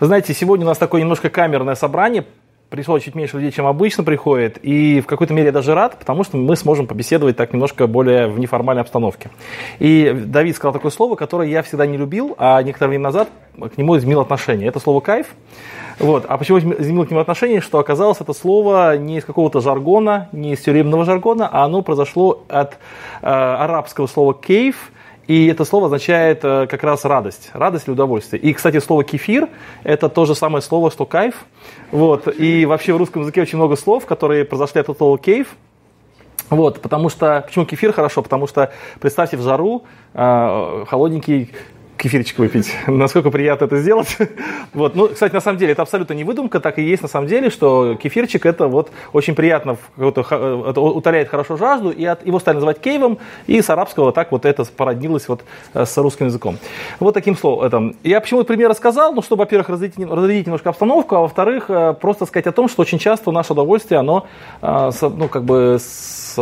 Знаете, сегодня у нас такое немножко камерное собрание, пришло чуть меньше людей, чем обычно приходит, и в какой-то мере я даже рад, потому что мы сможем побеседовать так немножко более в неформальной обстановке. И Давид сказал такое слово, которое я всегда не любил, а некоторое время назад к нему изменил отношение. Это слово «кайф». Вот. А почему изменил к нему отношение? Что оказалось это слово не из какого-то жаргона, не из тюремного жаргона, а оно произошло от э, арабского слова «кейф», и это слово означает э, как раз радость, радость или удовольствие. И, кстати, слово кефир – это то же самое слово, что кайф. Вот. И вообще в русском языке очень много слов, которые произошли от этого кейф. Вот, потому что, почему кефир хорошо? Потому что, представьте, в жару э, холодненький кефирчик выпить. Насколько приятно это сделать. вот. Ну, кстати, на самом деле, это абсолютно не выдумка, так и есть на самом деле, что кефирчик это вот очень приятно, это утоляет хорошо жажду, и от, его стали называть кейвом, и с арабского так вот это породнилось вот э, с русским языком. Вот таким словом. Это. Я почему этот пример рассказал? Ну, чтобы, во-первых, разрядить, разрядить немножко обстановку, а во-вторых, э, просто сказать о том, что очень часто наше удовольствие, оно, э, ну, как бы с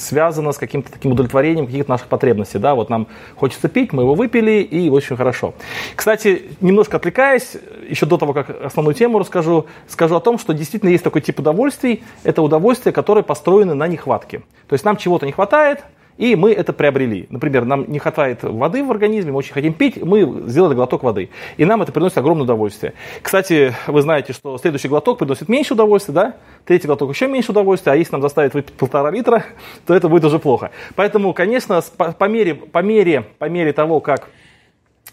связано с каким-то таким удовлетворением каких-то наших потребностей. Да? Вот нам хочется пить, мы его выпили, и очень хорошо. Кстати, немножко отвлекаясь, еще до того, как основную тему расскажу, скажу о том, что действительно есть такой тип удовольствий. Это удовольствия, которые построены на нехватке. То есть нам чего-то не хватает, и мы это приобрели. Например, нам не хватает воды в организме, мы очень хотим пить, мы сделали глоток воды. И нам это приносит огромное удовольствие. Кстати, вы знаете, что следующий глоток приносит меньше удовольствия, да? Третий глоток еще меньше удовольствия, а если нам заставить выпить полтора литра, то это будет уже плохо. Поэтому, конечно, по, мере, по, мере, по мере того, как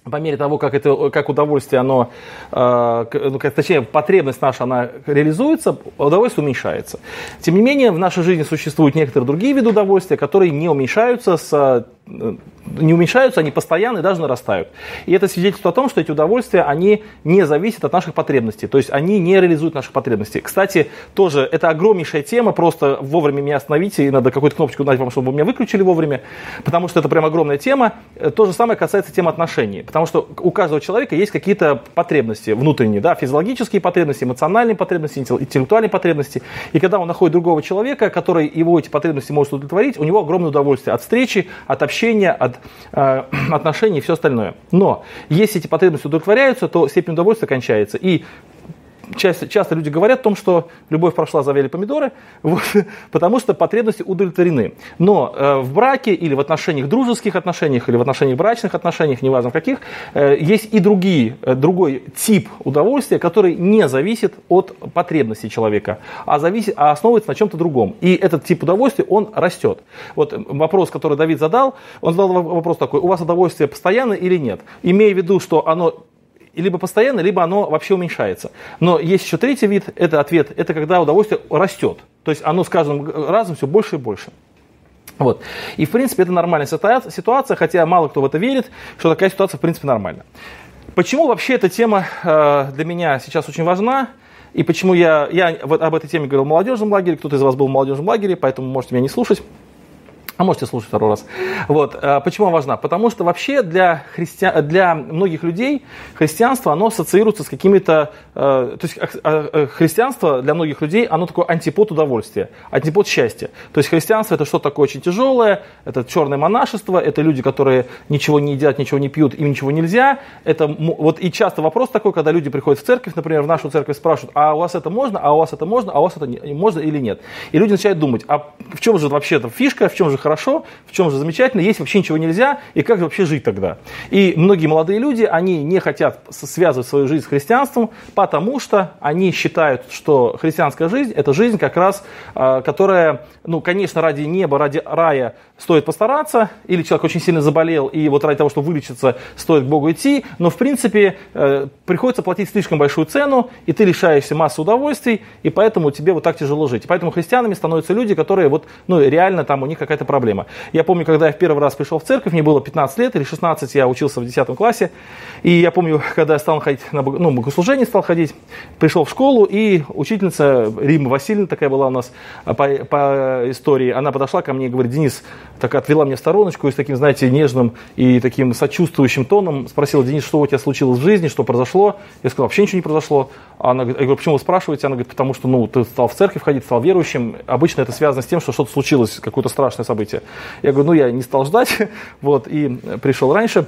по мере того, как, это, как удовольствие, оно, э, ну, точнее, потребность наша, она реализуется, удовольствие уменьшается. Тем не менее, в нашей жизни существуют некоторые другие виды удовольствия, которые не уменьшаются с Э, не уменьшаются, они постоянно и даже нарастают. И это свидетельствует о том, что эти удовольствия, они не зависят от наших потребностей, то есть они не реализуют наши потребности. Кстати, тоже это огромнейшая тема, просто вовремя меня остановите, и надо какую-то кнопочку дать вам, чтобы меня выключили вовремя, потому что это прям огромная тема. Э, то же самое касается темы отношений, потому что у каждого человека есть какие-то потребности внутренние, да, физиологические потребности, эмоциональные потребности, интеллектуальные потребности. И когда он находит другого человека, который его эти потребности может удовлетворить, у него огромное удовольствие от встречи, от общения, от э, отношений и все остальное. Но если эти потребности удовлетворяются, то степень удовольствия кончается. И часто, часто люди говорят о том, что любовь прошла, завели помидоры, вот, потому что потребности удовлетворены. Но э, в браке или в отношениях, дружеских отношениях, или в отношениях брачных отношениях, неважно в каких, э, есть и другие, э, другой тип удовольствия, который не зависит от потребностей человека, а, зависит, а основывается на чем-то другом. И этот тип удовольствия, он растет. Вот вопрос, который Давид задал, он задал вопрос такой, у вас удовольствие постоянно или нет? Имея в виду, что оно либо постоянно, либо оно вообще уменьшается. Но есть еще третий вид, это ответ, это когда удовольствие растет. То есть оно с каждым разом все больше и больше. Вот. И, в принципе, это нормальная ситуация, хотя мало кто в это верит, что такая ситуация, в принципе, нормальна. Почему вообще эта тема э, для меня сейчас очень важна? И почему я, я вот об этой теме говорил в молодежном лагере, кто-то из вас был в молодежном лагере, поэтому можете меня не слушать. А можете слушать второй раз. Вот. Э, почему она важна? Потому что вообще для, христиан, для многих людей христианство, оно ассоциируется с какими-то... Э, то есть э, христианство для многих людей, оно такое антипод удовольствия, антипод счастья. То есть христианство это что-то такое очень тяжелое, это черное монашество, это люди, которые ничего не едят, ничего не пьют, им ничего нельзя. Это, вот и часто вопрос такой, когда люди приходят в церковь, например, в нашу церковь спрашивают, а у вас это можно, а у вас это можно, а у вас это не, можно или нет. И люди начинают думать, а в чем же вообще эта фишка, в чем же хорошо, в чем же замечательно, есть вообще ничего нельзя, и как же вообще жить тогда? И многие молодые люди, они не хотят связывать свою жизнь с христианством, потому что они считают, что христианская жизнь – это жизнь как раз, а, которая, ну, конечно, ради неба, ради рая стоит постараться, или человек очень сильно заболел, и вот ради того, чтобы вылечиться, стоит к Богу идти, но, в принципе, э, приходится платить слишком большую цену, и ты лишаешься массы удовольствий, и поэтому тебе вот так тяжело жить. Поэтому христианами становятся люди, которые вот, ну, реально там у них какая-то проблема. Я помню, когда я в первый раз пришел в церковь, мне было 15 лет или 16, я учился в 10 классе. И я помню, когда я стал ходить на ну, богослужение, стал ходить, пришел в школу, и учительница Рима Васильевна, такая была у нас по, по истории, она подошла ко мне и говорит, Денис, так отвела мне в стороночку и с таким, знаете, нежным и таким сочувствующим тоном спросила, Денис, что у тебя случилось в жизни, что произошло? Я сказал, вообще ничего не произошло. Она говорит, я говорю, почему вы спрашиваете? Она говорит, потому что, ну, ты стал в церковь ходить, стал верующим. Обычно это связано с тем, что что-то случилось, какое-то страшное событие. Я говорю, ну, я не стал ждать, вот, и пришел раньше.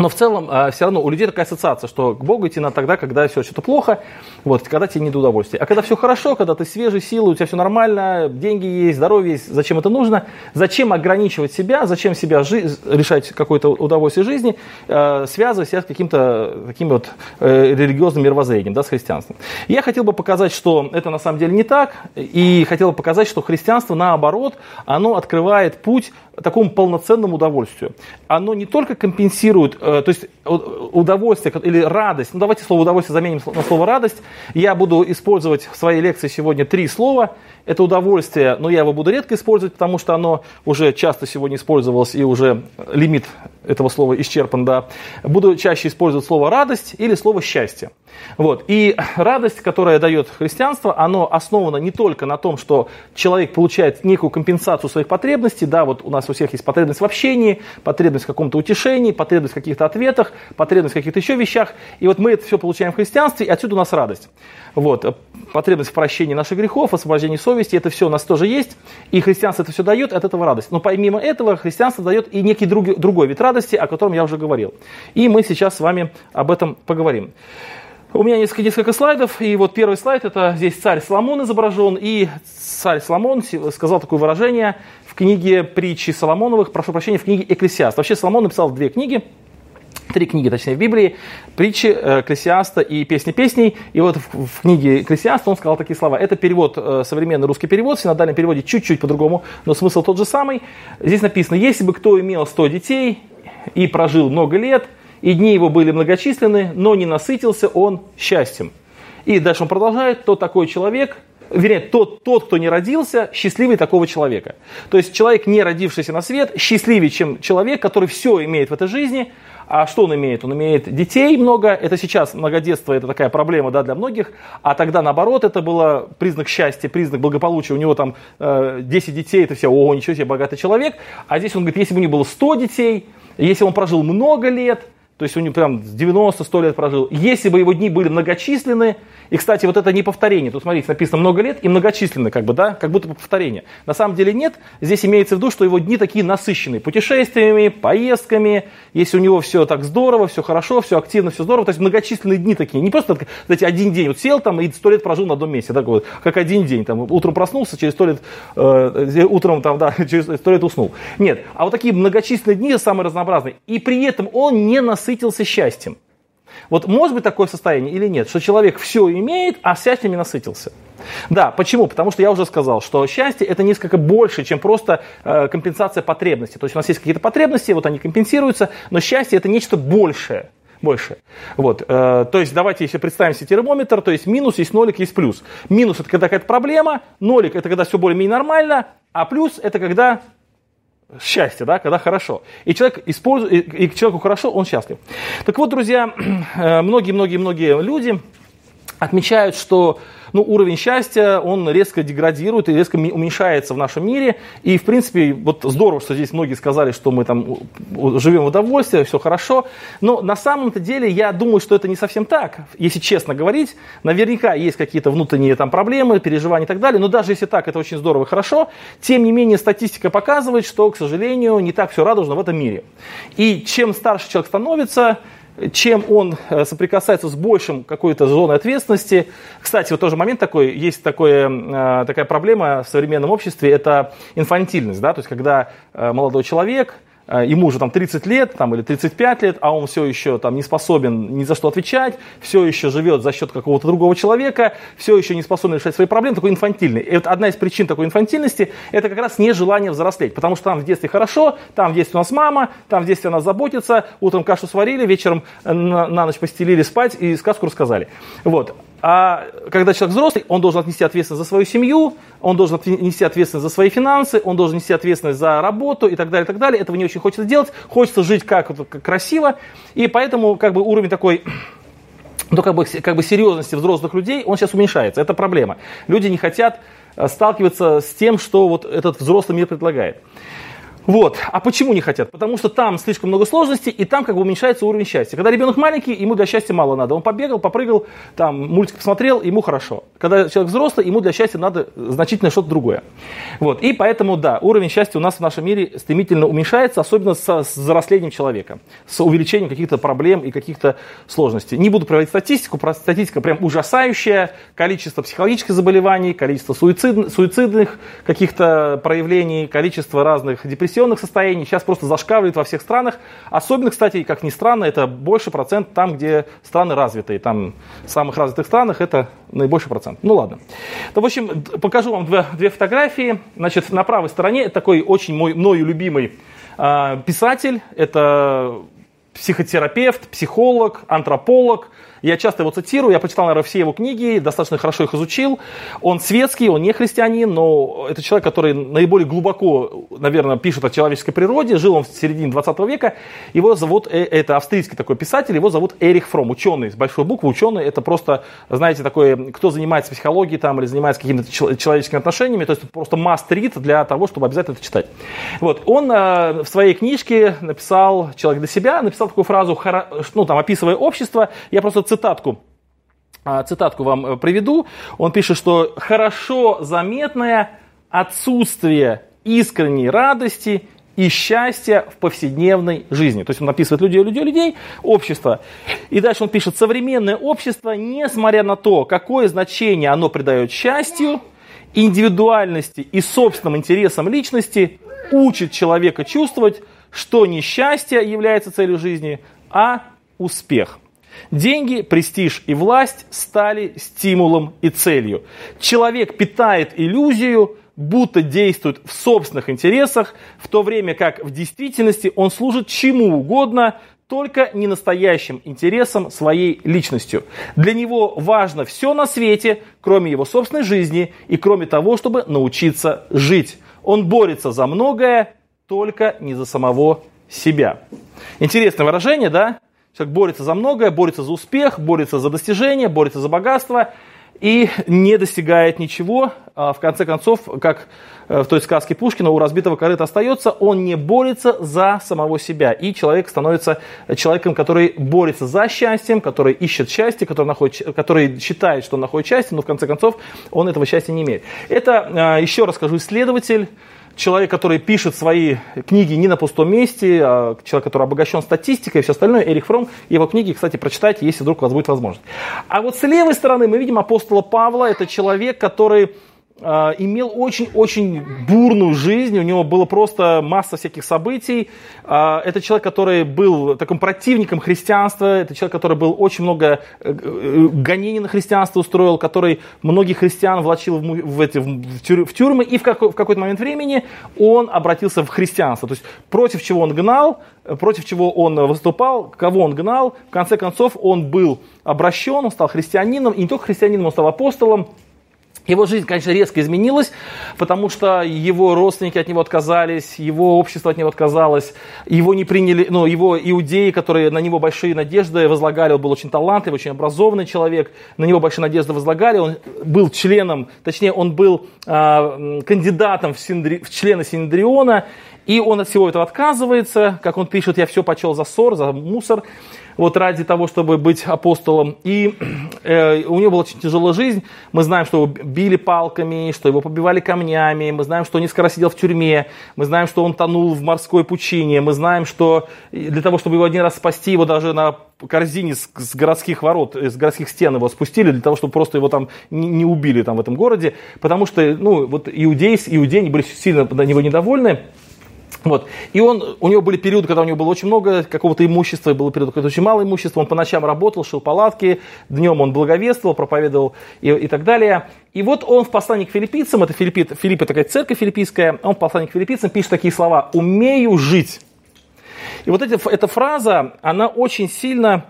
Но в целом э, все равно у людей такая ассоциация, что к Богу идти надо тогда, когда все что-то плохо, вот, когда тебе не до удовольствия. А когда все хорошо, когда ты свежий, силы, у тебя все нормально, деньги есть, здоровье есть, зачем это нужно? Зачем ограничивать себя, зачем себя жи- решать какое-то удовольствие жизни, э, связывая себя с каким-то таким вот э, религиозным мировоззрением, да, с христианством. Я хотел бы показать, что это на самом деле не так, и хотел бы показать, что христианство, наоборот, оно открывает путь такому полноценному удовольствию. Оно не только компенсирует, э, то есть удовольствие или радость, ну давайте слово удовольствие заменим на слово радость. Я буду использовать в своей лекции сегодня три слова. Это удовольствие, но я его буду редко использовать, потому что оно уже часто сегодня использовалось и уже лимит этого слова исчерпан, да. Буду чаще использовать слово радость или слово счастье. Вот. И радость, которая дает христианство, оно основано не только на том, что человек получает некую компенсацию своих потребностей, да, вот у нас у всех есть потребность в общении, потребность в каком-то утешении, потребность в каких-то ответах, потребность в каких-то еще вещах, и вот мы это все получаем в христианстве, и отсюда у нас радость. Вот. Потребность в прощении наших грехов, освобождении совести, это все у нас тоже есть, и христианство это все дает, от этого радость. Но помимо этого христианство дает и некий другой, другой вид радости, о котором я уже говорил. И мы сейчас с вами об этом поговорим. У меня несколько, несколько слайдов, и вот первый слайд, это здесь царь Соломон изображен, и царь Соломон сказал такое выражение книге притчи Соломоновых, прошу прощения, в книге Экклесиаст. Вообще Соломон написал две книги, три книги, точнее, в Библии, притчи э, Экклесиаста и песни песней. И вот в, в книге Экклесиаста он сказал такие слова. Это перевод, э, современный русский перевод, в синодальном переводе чуть-чуть по-другому, но смысл тот же самый. Здесь написано, если бы кто имел сто детей и прожил много лет – и дни его были многочисленны, но не насытился он счастьем. И дальше он продолжает, то такой человек, вернее, тот, тот, кто не родился, счастливый такого человека. То есть человек, не родившийся на свет, счастливее, чем человек, который все имеет в этой жизни. А что он имеет? Он имеет детей много. Это сейчас многодетство, это такая проблема да, для многих. А тогда наоборот, это было признак счастья, признак благополучия. У него там э, 10 детей, это все, о, ничего себе, богатый человек. А здесь он говорит, если бы у него было 100 детей, если он прожил много лет, то есть у него прям 90-100 лет прожил. Если бы его дни были многочисленны, и, кстати, вот это не повторение, тут, смотрите, написано много лет и многочисленны, как бы, да, как будто бы повторение. На самом деле нет, здесь имеется в виду, что его дни такие насыщенные путешествиями, поездками, если у него все так здорово, все хорошо, все активно, все здорово, то есть многочисленные дни такие, не просто, знаете, один день, вот сел там и сто лет прожил на одном месте, так вот, как один день, там, утром проснулся, через сто лет, э, утром там, да, через сто лет уснул. Нет, а вот такие многочисленные дни самые разнообразные, и при этом он не насыщенный насытился счастьем. Вот может быть такое состояние или нет, что человек все имеет, а счастьем не насытился. Да, почему? Потому что я уже сказал, что счастье это несколько больше, чем просто э, компенсация потребностей. То есть у нас есть какие-то потребности, вот они компенсируются, но счастье это нечто большее. Больше. Вот, э, то есть давайте если представим себе термометр, то есть минус есть нолик, есть плюс. Минус это когда какая-то проблема, нолик это когда все более-менее нормально, а плюс это когда счастье, да, когда хорошо. И человек использует, и, и человеку хорошо, он счастлив. Так вот, друзья, многие-многие-многие люди отмечают, что ну, уровень счастья, он резко деградирует и резко уменьшается в нашем мире. И, в принципе, вот здорово, что здесь многие сказали, что мы там живем в удовольствии, все хорошо. Но на самом-то деле я думаю, что это не совсем так. Если честно говорить, наверняка есть какие-то внутренние там проблемы, переживания и так далее. Но даже если так, это очень здорово и хорошо. Тем не менее, статистика показывает, что, к сожалению, не так все радужно в этом мире. И чем старше человек становится, чем он э, соприкасается с большим какой-то зоной ответственности. Кстати, вот тоже момент такой, есть такое, э, такая проблема в современном обществе, это инфантильность, да, то есть когда э, молодой человек – ему уже там 30 лет там, или 35 лет, а он все еще там, не способен ни за что отвечать, все еще живет за счет какого-то другого человека, все еще не способен решать свои проблемы, такой инфантильный. И вот одна из причин такой инфантильности – это как раз нежелание взрослеть, потому что там в детстве хорошо, там в детстве у нас мама, там в детстве о нас заботится, утром кашу сварили, вечером на, на ночь постелили спать и сказку рассказали. Вот. А когда человек взрослый, он должен отнести ответственность за свою семью, он должен нести ответственность за свои финансы, он должен нести ответственность за работу и так далее, и так далее. Этого не очень хочется делать, хочется жить как, красиво, и поэтому как бы уровень такой ну, как бы, как бы серьезности взрослых людей, он сейчас уменьшается. Это проблема. Люди не хотят э, сталкиваться с тем, что вот этот взрослый мир предлагает. Вот. А почему не хотят? Потому что там слишком много сложностей, и там как бы уменьшается уровень счастья. Когда ребенок маленький, ему для счастья мало надо. Он побегал, попрыгал, там мультик посмотрел, ему хорошо. Когда человек взрослый, ему для счастья надо значительно что-то другое. Вот. И поэтому, да, уровень счастья у нас в нашем мире стремительно уменьшается, особенно с, с взрослением человека, с увеличением каких-то проблем и каких-то сложностей. Не буду проводить статистику, про статистика прям ужасающая. Количество психологических заболеваний, количество суицид, суицидных каких-то проявлений, количество разных депрессионных состояний сейчас просто зашкаливает во всех странах. Особенно, кстати, как ни странно, это больше процент там, где страны развитые. Там в самых развитых странах это наибольший процент. Ну ладно. То, в общем, покажу вам две, две фотографии. Значит, на правой стороне такой очень мой, мною любимый э, писатель. Это психотерапевт, психолог, антрополог, я часто его цитирую, я почитал, наверное, все его книги, достаточно хорошо их изучил. Он светский, он не христианин, но это человек, который наиболее глубоко, наверное, пишет о человеческой природе. Жил он в середине 20 века. Его зовут, э, это австрийский такой писатель, его зовут Эрих Фром, ученый, с большой буквы, ученый. Это просто, знаете, такой, кто занимается психологией там или занимается какими-то человеческими отношениями, то есть просто must-read для того, чтобы обязательно это читать. Вот, он э, в своей книжке написал «Человек для себя», написал такую фразу, ну, там, описывая общество, я просто цитатку а, цитатку вам э, приведу. Он пишет, что хорошо заметное отсутствие искренней радости и счастья в повседневной жизни. То есть он описывает людей, людей, людей, общество. И дальше он пишет, современное общество, несмотря на то, какое значение оно придает счастью, индивидуальности и собственным интересам личности, учит человека чувствовать, что не счастье является целью жизни, а успех. Деньги, престиж и власть стали стимулом и целью. Человек питает иллюзию, будто действует в собственных интересах, в то время как в действительности он служит чему угодно, только не настоящим интересам своей личностью. Для него важно все на свете, кроме его собственной жизни и кроме того, чтобы научиться жить. Он борется за многое, только не за самого себя. Интересное выражение, да? Человек борется за многое, борется за успех, борется за достижение, борется за богатство и не достигает ничего. А в конце концов, как э, в той сказке Пушкина, у разбитого корыта остается, он не борется за самого себя. И человек становится человеком, который борется за счастьем, который ищет счастье, который, находит, который считает, что он находит счастье, но в конце концов он этого счастья не имеет. Это, э, еще раз скажу, исследователь, человек, который пишет свои книги не на пустом месте, а человек, который обогащен статистикой и все остальное, Эрих Фром, его книги, кстати, прочитайте, если вдруг у вас будет возможность. А вот с левой стороны мы видим апостола Павла, это человек, который имел очень-очень бурную жизнь, у него было просто масса всяких событий. А, это человек, который был таким противником христианства, это человек, который был очень много э, э, гонений на христианство устроил, который многих христиан влачил в, в, эти, в тюрьмы, и в, какой, в какой-то момент времени он обратился в христианство. То есть против чего он гнал, против чего он выступал, кого он гнал, в конце концов он был обращен, он стал христианином, и не только христианином, он стал апостолом, его жизнь, конечно, резко изменилась, потому что его родственники от него отказались, его общество от него отказалось, его не приняли, ну, его иудеи, которые на него большие надежды возлагали, он был очень талантливый, очень образованный человек, на него большие надежды возлагали, он был членом, точнее, он был э, кандидатом в, синдри, в члены Синдриона, и он от всего этого отказывается, как он пишет, я все почел за ссор, за мусор, вот ради того, чтобы быть апостолом. И э, у него была очень тяжелая жизнь. Мы знаем, что его били палками, что его побивали камнями. Мы знаем, что он несколько раз сидел в тюрьме. Мы знаем, что он тонул в морской пучине. Мы знаем, что для того, чтобы его один раз спасти, его даже на корзине с, с городских ворот, с городских стен его спустили, для того, чтобы просто его там не, не убили там в этом городе. Потому что, ну, вот иудеи, иудеи были сильно на него недовольны. Вот. И он, у него были периоды, когда у него было очень много какого-то имущества, и было период, когда очень мало имущества. Он по ночам работал, шил палатки, днем он благовествовал, проповедовал и, и так далее. И вот он в послании к филиппийцам, это Филипп, Филипп такая церковь филиппийская, он в послании к филиппийцам пишет такие слова «умею жить». И вот эти, эта фраза, она очень сильно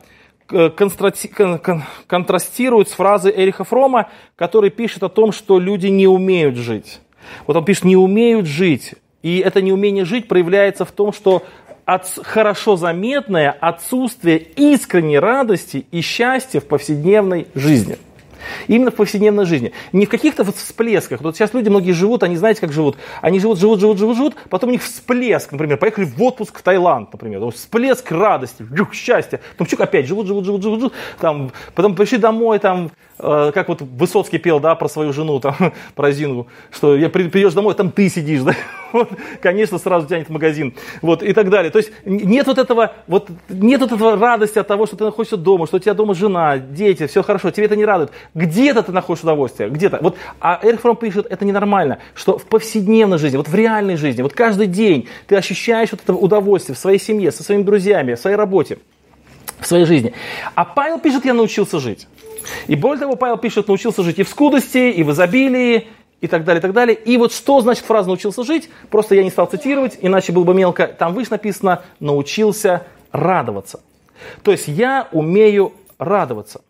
э, контрастирует с фразой Эриха Фрома, который пишет о том, что люди не умеют жить. Вот он пишет, не умеют жить. И это неумение жить проявляется в том, что хорошо заметное отсутствие искренней радости и счастья в повседневной жизни. Именно в повседневной жизни. Не в каких-то вот всплесках. Вот сейчас люди многие живут, они знаете, как живут. Они живут, живут, живут, живут, живут, потом у них всплеск, например, поехали в отпуск в Таиланд, например. Всплеск радости, счастья. Потом чук опять живут, живут, живут, живут, живут. Там, потом пришли домой, там, как вот Высоцкий пел, да, про свою жену, там, про Зингу, что я придешь домой, там ты сидишь, да. Вот, конечно, сразу тянет в магазин. Вот, и так далее. То есть нет вот этого, вот, нет вот этого радости от того, что ты находишься дома, что у тебя дома жена, дети, все хорошо, тебе это не радует. Где-то ты находишь удовольствие, где-то. Вот, а Эрих Фром пишет, это ненормально, что в повседневной жизни, вот в реальной жизни, вот каждый день ты ощущаешь вот это удовольствие в своей семье, со своими друзьями, в своей работе, в своей жизни. А Павел пишет, я научился жить. И более того, Павел пишет, научился жить и в скудости, и в изобилии, и так далее, и так далее. И вот что значит фраза «научился жить»? Просто я не стал цитировать, иначе было бы мелко. Там выше написано «научился радоваться». То есть я умею радоваться.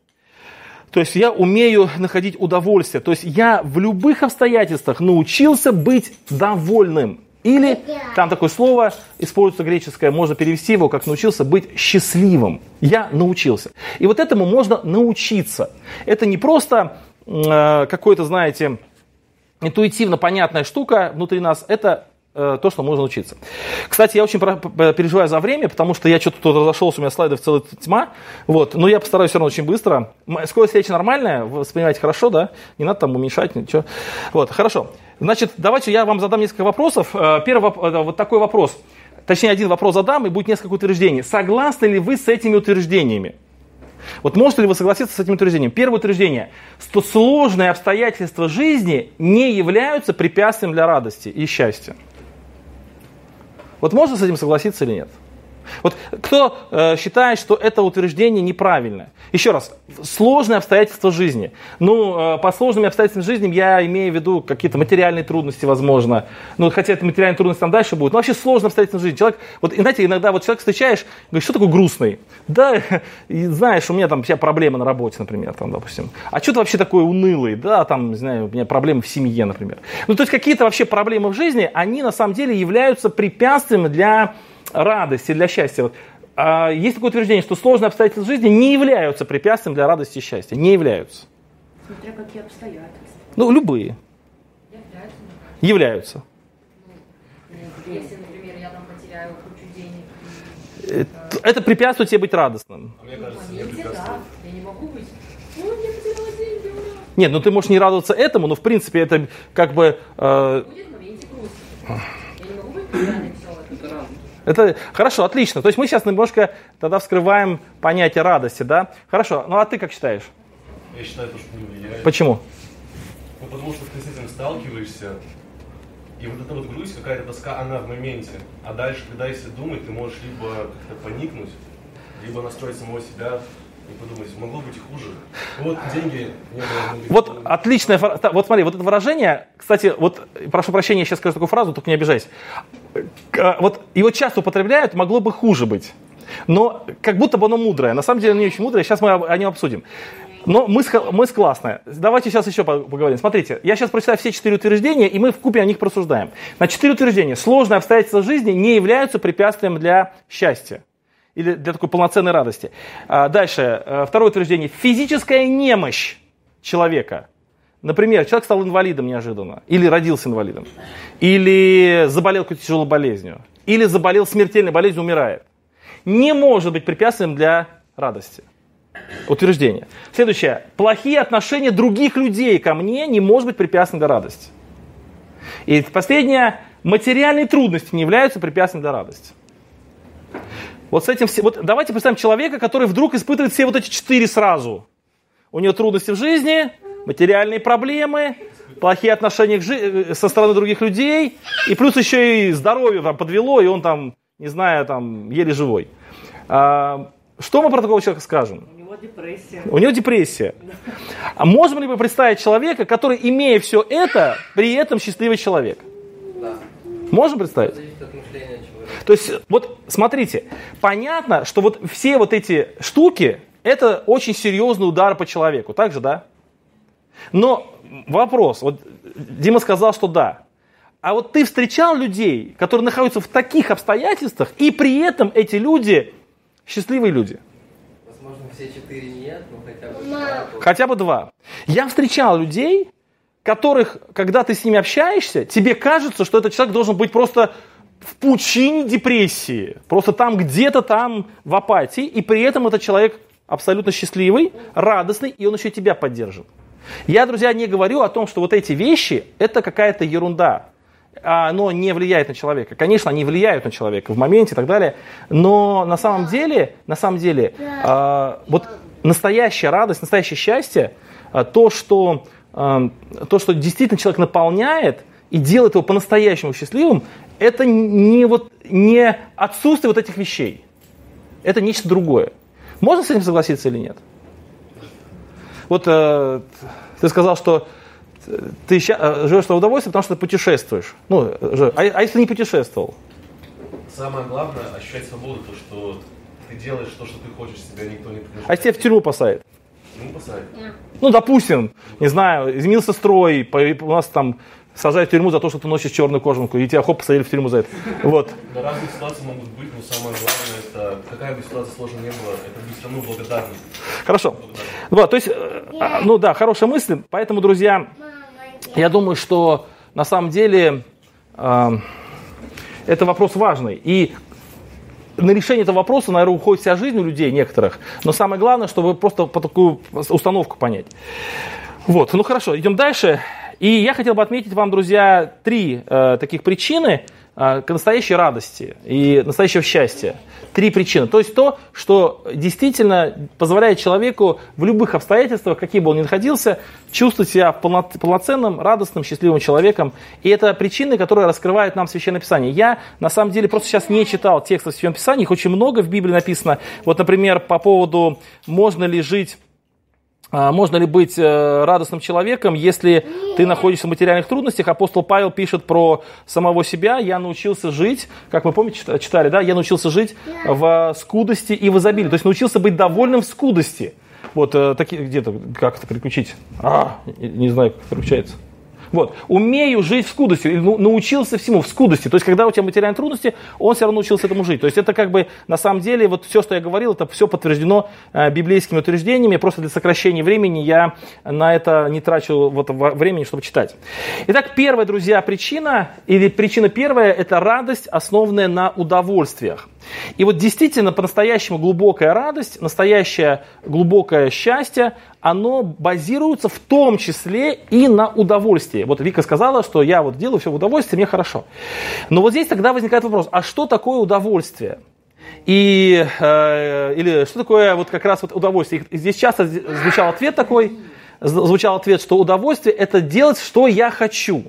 То есть я умею находить удовольствие. То есть я в любых обстоятельствах научился быть довольным. Или там такое слово используется греческое, можно перевести его как научился быть счастливым. Я научился. И вот этому можно научиться. Это не просто э, какой-то, знаете, интуитивно понятная штука внутри нас, это то, что можно учиться. Кстати, я очень переживаю за время, потому что я что-то тут разошелся, у меня слайдов целая тьма. Вот. Но я постараюсь все равно очень быстро. Скорость речи нормальная, вы воспринимаете хорошо, да? Не надо там уменьшать, ничего. Вот, хорошо. Значит, давайте я вам задам несколько вопросов. Э, первый э, вот такой вопрос. Точнее, один вопрос задам, и будет несколько утверждений. Согласны ли вы с этими утверждениями? Вот можете ли вы согласиться с этим утверждением? Первое утверждение, что сложные обстоятельства жизни не являются препятствием для радости и счастья. Вот можно с этим согласиться или нет? Вот кто э, считает, что это утверждение неправильное? Еще раз, сложные обстоятельства жизни. Ну, э, по сложным обстоятельствам жизни я имею в виду какие-то материальные трудности, возможно. Ну, хотя это материальные трудности там дальше будут. Но вообще сложные обстоятельства жизни. Человек, вот, знаете, иногда вот человек встречаешь, говорит, что такое грустный? Да, и знаешь, у меня там вся проблема на работе, например, там, допустим. А что ты вообще такой унылый? Да, там, не знаю, у меня проблемы в семье, например. Ну, то есть какие-то вообще проблемы в жизни, они на самом деле являются препятствием для радости, для счастья. Вот, а есть такое утверждение, что сложные обстоятельства жизни не являются препятствием для радости и счастья. Не являются. Смотря какие обстоятельства. Ну, любые. Являются. Являются. Ну, если, например, я там потеряю кучу денег. Это, это препятствует тебе быть радостным. А мне кажется, ну, моменте, да. Я не могу быть. Ну, я потеряла деньги, ура. Нет, ну ты можешь не радоваться этому, но в принципе это как бы... Э... Будет в моменте грустно. Это хорошо, отлично. То есть мы сейчас немножко тогда вскрываем понятие радости, да? Хорошо. Ну а ты как считаешь? Я считаю, что не влияет. Почему? Ну, потому что ты с этим сталкиваешься, и вот эта вот грусть, какая-то тоска, она в моменте. А дальше, когда если думать, ты можешь либо как-то поникнуть, либо настроить самого себя и подумать, могло быть хуже. Вот деньги. Вот отличное, вот смотри, вот это выражение, кстати, вот, прошу прощения, я сейчас скажу такую фразу, только не обижайся. Вот его часто употребляют, могло бы хуже быть. Но как будто бы оно мудрое. На самом деле оно не очень мудрое, сейчас мы о нем обсудим. Но мысль, мысль классная. Давайте сейчас еще поговорим. Смотрите, я сейчас прочитаю все четыре утверждения, и мы в купе о них просуждаем. На четыре утверждения. Сложные обстоятельства жизни не являются препятствием для счастья или для такой полноценной радости. А, дальше, э, второе утверждение. Физическая немощь человека. Например, человек стал инвалидом неожиданно, или родился инвалидом, или заболел какой-то тяжелой болезнью, или заболел смертельной болезнью, умирает. Не может быть препятствием для радости. Утверждение. Следующее. Плохие отношения других людей ко мне не может быть препятствием для радости. И последнее. Материальные трудности не являются препятствием для радости. Вот с этим все. Вот давайте представим человека, который вдруг испытывает все вот эти четыре сразу. У него трудности в жизни, материальные проблемы, плохие отношения к жи- э, со стороны других людей, и плюс еще и здоровье там подвело, и он там, не знаю, там еле живой. А, что мы про такого человека скажем? У него депрессия. У него депрессия. А можем ли мы представить человека, который, имея все это, при этом счастливый человек? Да. Можем представить? То есть, вот смотрите, понятно, что вот все вот эти штуки, это очень серьезный удар по человеку, так же, да? Но вопрос, вот Дима сказал, что да. А вот ты встречал людей, которые находятся в таких обстоятельствах, и при этом эти люди счастливые люди? Возможно, все четыре нет, но хотя бы два. Хотя бы два. Я встречал людей, которых, когда ты с ними общаешься, тебе кажется, что этот человек должен быть просто в пучине депрессии, просто там где-то там в апатии, и при этом этот человек абсолютно счастливый, радостный, и он еще тебя поддержит. Я, друзья, не говорю о том, что вот эти вещи – это какая-то ерунда. А Оно не влияет на человека. Конечно, они влияют на человека в моменте и так далее. Но на самом деле, на самом деле, а, вот настоящая радость, настоящее счастье, а, то, что, а, то, что действительно человек наполняет и делает его по-настоящему счастливым, это не, вот, не отсутствие вот этих вещей. Это нечто другое. Можно с этим согласиться или нет? Вот э, ты сказал, что ты ща- э, живешь на удовольствие, потому что ты путешествуешь. Ну, а, а если не путешествовал? Самое главное ощущать свободу, то, что ты делаешь то, что ты хочешь, тебя никто не принуждает. А если тебя в тюрьму посадят? Ну, посадят. Ну, допустим, не знаю, изменился строй, у нас там сажают в тюрьму за то, что ты носишь черную кожанку, и тебя хоп, посадили в тюрьму за это. Вот. Да, разные ситуации могут быть, но самое главное, это какая бы ситуация сложная не была, это быть все равно благодарность. Хорошо. Вот, то есть, э, а, ну да, хорошая мысль. Поэтому, друзья, я думаю, что на самом деле э, это вопрос важный. И на решение этого вопроса, наверное, уходит вся жизнь у людей некоторых. Но самое главное, чтобы просто по такую установку понять. Вот, ну хорошо, идем дальше. И я хотел бы отметить вам, друзья, три э, таких причины э, к настоящей радости и настоящего счастья. Три причины. То есть то, что действительно позволяет человеку в любых обстоятельствах, какие бы он ни находился, чувствовать себя полно- полноценным, радостным, счастливым человеком. И это причины, которые раскрывает нам Священное Писание. Я, на самом деле, просто сейчас не читал текстов Священного Писания, их очень много в Библии написано. Вот, например, по поводу, можно ли жить Можно ли быть э, радостным человеком, если ты находишься в материальных трудностях? Апостол Павел пишет про самого себя. Я научился жить, как вы помните, чита- читали, да? Я научился жить в скудости и в изобилии. То есть научился быть довольным в скудости. Вот э, такие, где-то, как это переключить? А, не, знаю, как переключается. Вот. Умею жить в скудости. Ну- Научился всему в скудости. То есть, когда у тебя материальные трудности, он все равно научился этому жить. То есть, это как бы, на самом деле, вот все, что я говорил, это все подтверждено э, библейскими утверждениями. Просто для сокращения времени я на это не трачу вот во- времени, чтобы читать. Итак, первая, друзья, причина, или причина первая, это радость, основанная на удовольствиях. И вот действительно, по-настоящему глубокая радость, настоящее глубокое счастье, оно базируется в том числе и на удовольствии. Вот Вика сказала, что я вот делаю все в удовольствие, мне хорошо. Но вот здесь тогда возникает вопрос, а что такое удовольствие? И, э, или что такое вот как раз вот удовольствие? И здесь часто звучал ответ такой, звучал ответ, что удовольствие это делать, что я хочу.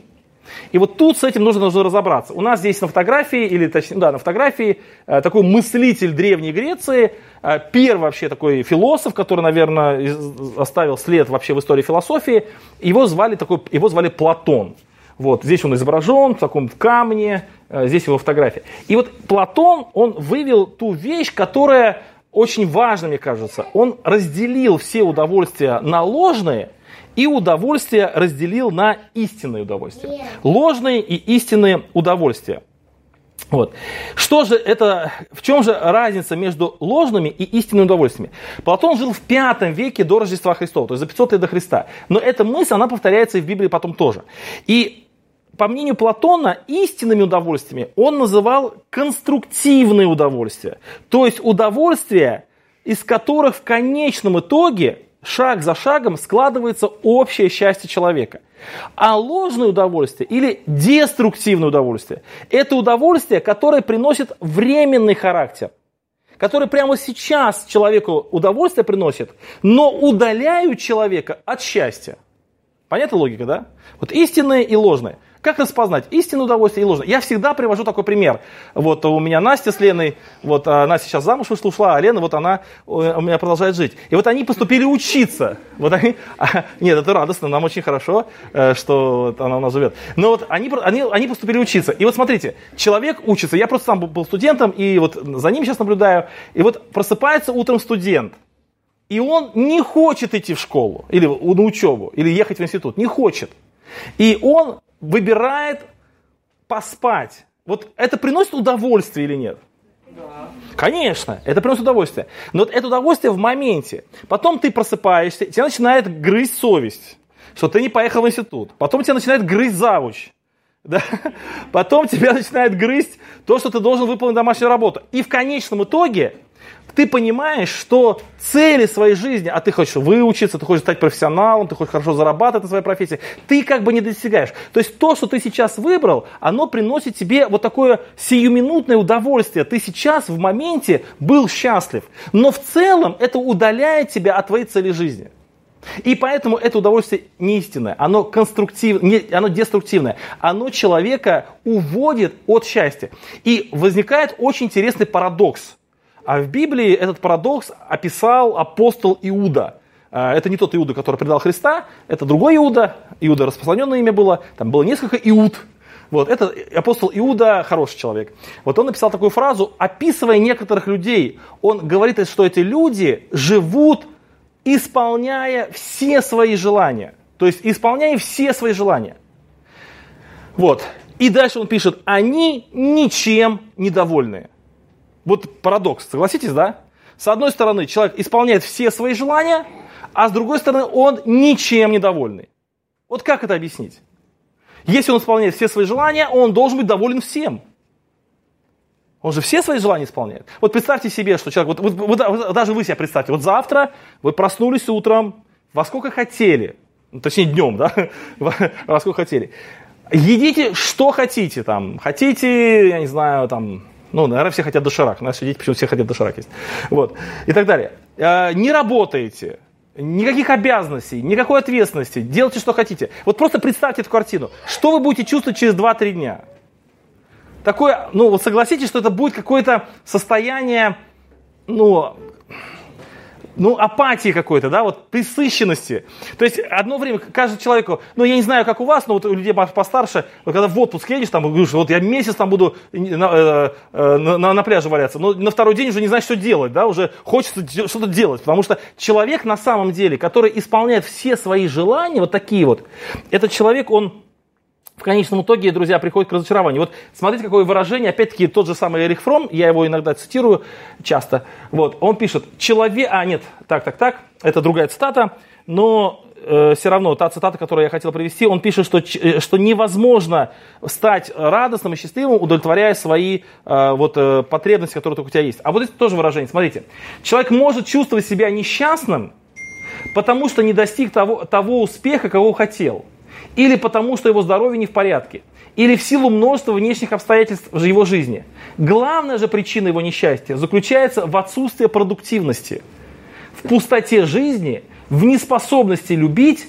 И вот тут с этим нужно, нужно разобраться. У нас здесь на фотографии, или точнее, да, на фотографии э, такой мыслитель Древней Греции, э, первый вообще такой философ, который, наверное, оставил след вообще в истории философии. Его звали, такой, его звали Платон. Вот, здесь он изображен в таком камне, э, здесь его фотография. И вот Платон, он вывел ту вещь, которая очень важна, мне кажется. Он разделил все удовольствия на ложные, и удовольствие разделил на истинные удовольствия. Ложные и истинные удовольствия. Вот. Что же это, в чем же разница между ложными и истинными удовольствиями? Платон жил в пятом веке до Рождества Христова, то есть за 500 лет до Христа. Но эта мысль, она повторяется и в Библии потом тоже. И по мнению Платона, истинными удовольствиями он называл конструктивные удовольствия. То есть удовольствия, из которых в конечном итоге шаг за шагом складывается общее счастье человека. А ложное удовольствие или деструктивное удовольствие – это удовольствие, которое приносит временный характер которые прямо сейчас человеку удовольствие приносят, но удаляют человека от счастья. Понятна логика, да? Вот истинное и ложное. Как распознать истинное удовольствие и ложное? Я всегда привожу такой пример. Вот у меня Настя с Леной, вот а, Настя сейчас замуж вышла, ушла, а Лена вот она у меня продолжает жить. И вот они поступили учиться. Вот они, а, нет, это радостно, нам очень хорошо, э, что вот она у нас живет. Но вот они, они, они поступили учиться. И вот смотрите, человек учится, я просто сам был студентом, и вот за ним сейчас наблюдаю, и вот просыпается утром студент, и он не хочет идти в школу, или на учебу, или ехать в институт, не хочет. И он выбирает поспать. Вот это приносит удовольствие или нет? Конечно, это приносит удовольствие. Но это удовольствие в моменте. Потом ты просыпаешься, тебя начинает грызть совесть, что ты не поехал в институт. Потом тебя начинает грызть завуч. Да? Потом тебя начинает грызть то, что ты должен выполнить домашнюю работу. И в конечном итоге ты понимаешь, что цели своей жизни, а ты хочешь выучиться, ты хочешь стать профессионалом, ты хочешь хорошо зарабатывать на своей профессии, ты как бы не достигаешь. То есть то, что ты сейчас выбрал, оно приносит тебе вот такое сиюминутное удовольствие. Ты сейчас в моменте был счастлив, но в целом это удаляет тебя от твоей цели жизни. И поэтому это удовольствие не истинное, оно, конструктивное, оно деструктивное. Оно человека уводит от счастья. И возникает очень интересный парадокс – а в Библии этот парадокс описал апостол Иуда. А, это не тот Иуда, который предал Христа, это другой Иуда. Иуда распространенное имя было. Там было несколько Иуд. Вот, это апостол Иуда хороший человек. Вот он написал такую фразу, описывая некоторых людей. Он говорит, что эти люди живут, исполняя все свои желания. То есть исполняя все свои желания. Вот. И дальше он пишет, они ничем недовольные. Вот парадокс, согласитесь, да? С одной стороны, человек исполняет все свои желания, а с другой стороны, он ничем недовольный. Вот как это объяснить? Если он исполняет все свои желания, он должен быть доволен всем. Он же все свои желания исполняет. Вот представьте себе, что человек, вот, вот, вот, даже вы себе представьте, вот завтра вы проснулись утром, во сколько хотели, ну, точнее днем, да, во сколько хотели. Едите, что хотите там. Хотите, я не знаю, там, ну, наверное, все хотят доширак. Наши дети почему все хотят доширак есть. Вот. И так далее. А, не работаете. Никаких обязанностей, никакой ответственности. Делайте, что хотите. Вот просто представьте эту картину. Что вы будете чувствовать через 2-3 дня? Такое, ну, вот согласитесь, что это будет какое-то состояние, ну, ну, апатии какой-то, да, вот присыщенности. То есть одно время каждому человеку, ну, я не знаю, как у вас, но вот у людей постарше, вот когда в отпуск едешь, там, говоришь, вот я месяц там буду на, э, э, на, на, на пляже валяться, но на второй день уже не знаешь, что делать, да, уже хочется что-то делать, потому что человек на самом деле, который исполняет все свои желания, вот такие вот, этот человек, он в конечном итоге, друзья, приходит к разочарованию. Вот смотрите, какое выражение, опять-таки, тот же самый Эрих Фром, я его иногда цитирую часто. Вот, он пишет, человек, а нет, так, так, так, это другая цитата, но э, все равно та цитата, которую я хотел привести, он пишет, что, э, что невозможно стать радостным и счастливым, удовлетворяя свои э, вот, э, потребности, которые только у тебя есть. А вот это тоже выражение, смотрите. Человек может чувствовать себя несчастным, потому что не достиг того, того успеха, кого хотел или потому, что его здоровье не в порядке, или в силу множества внешних обстоятельств в его жизни. Главная же причина его несчастья заключается в отсутствии продуктивности, в пустоте жизни, в неспособности любить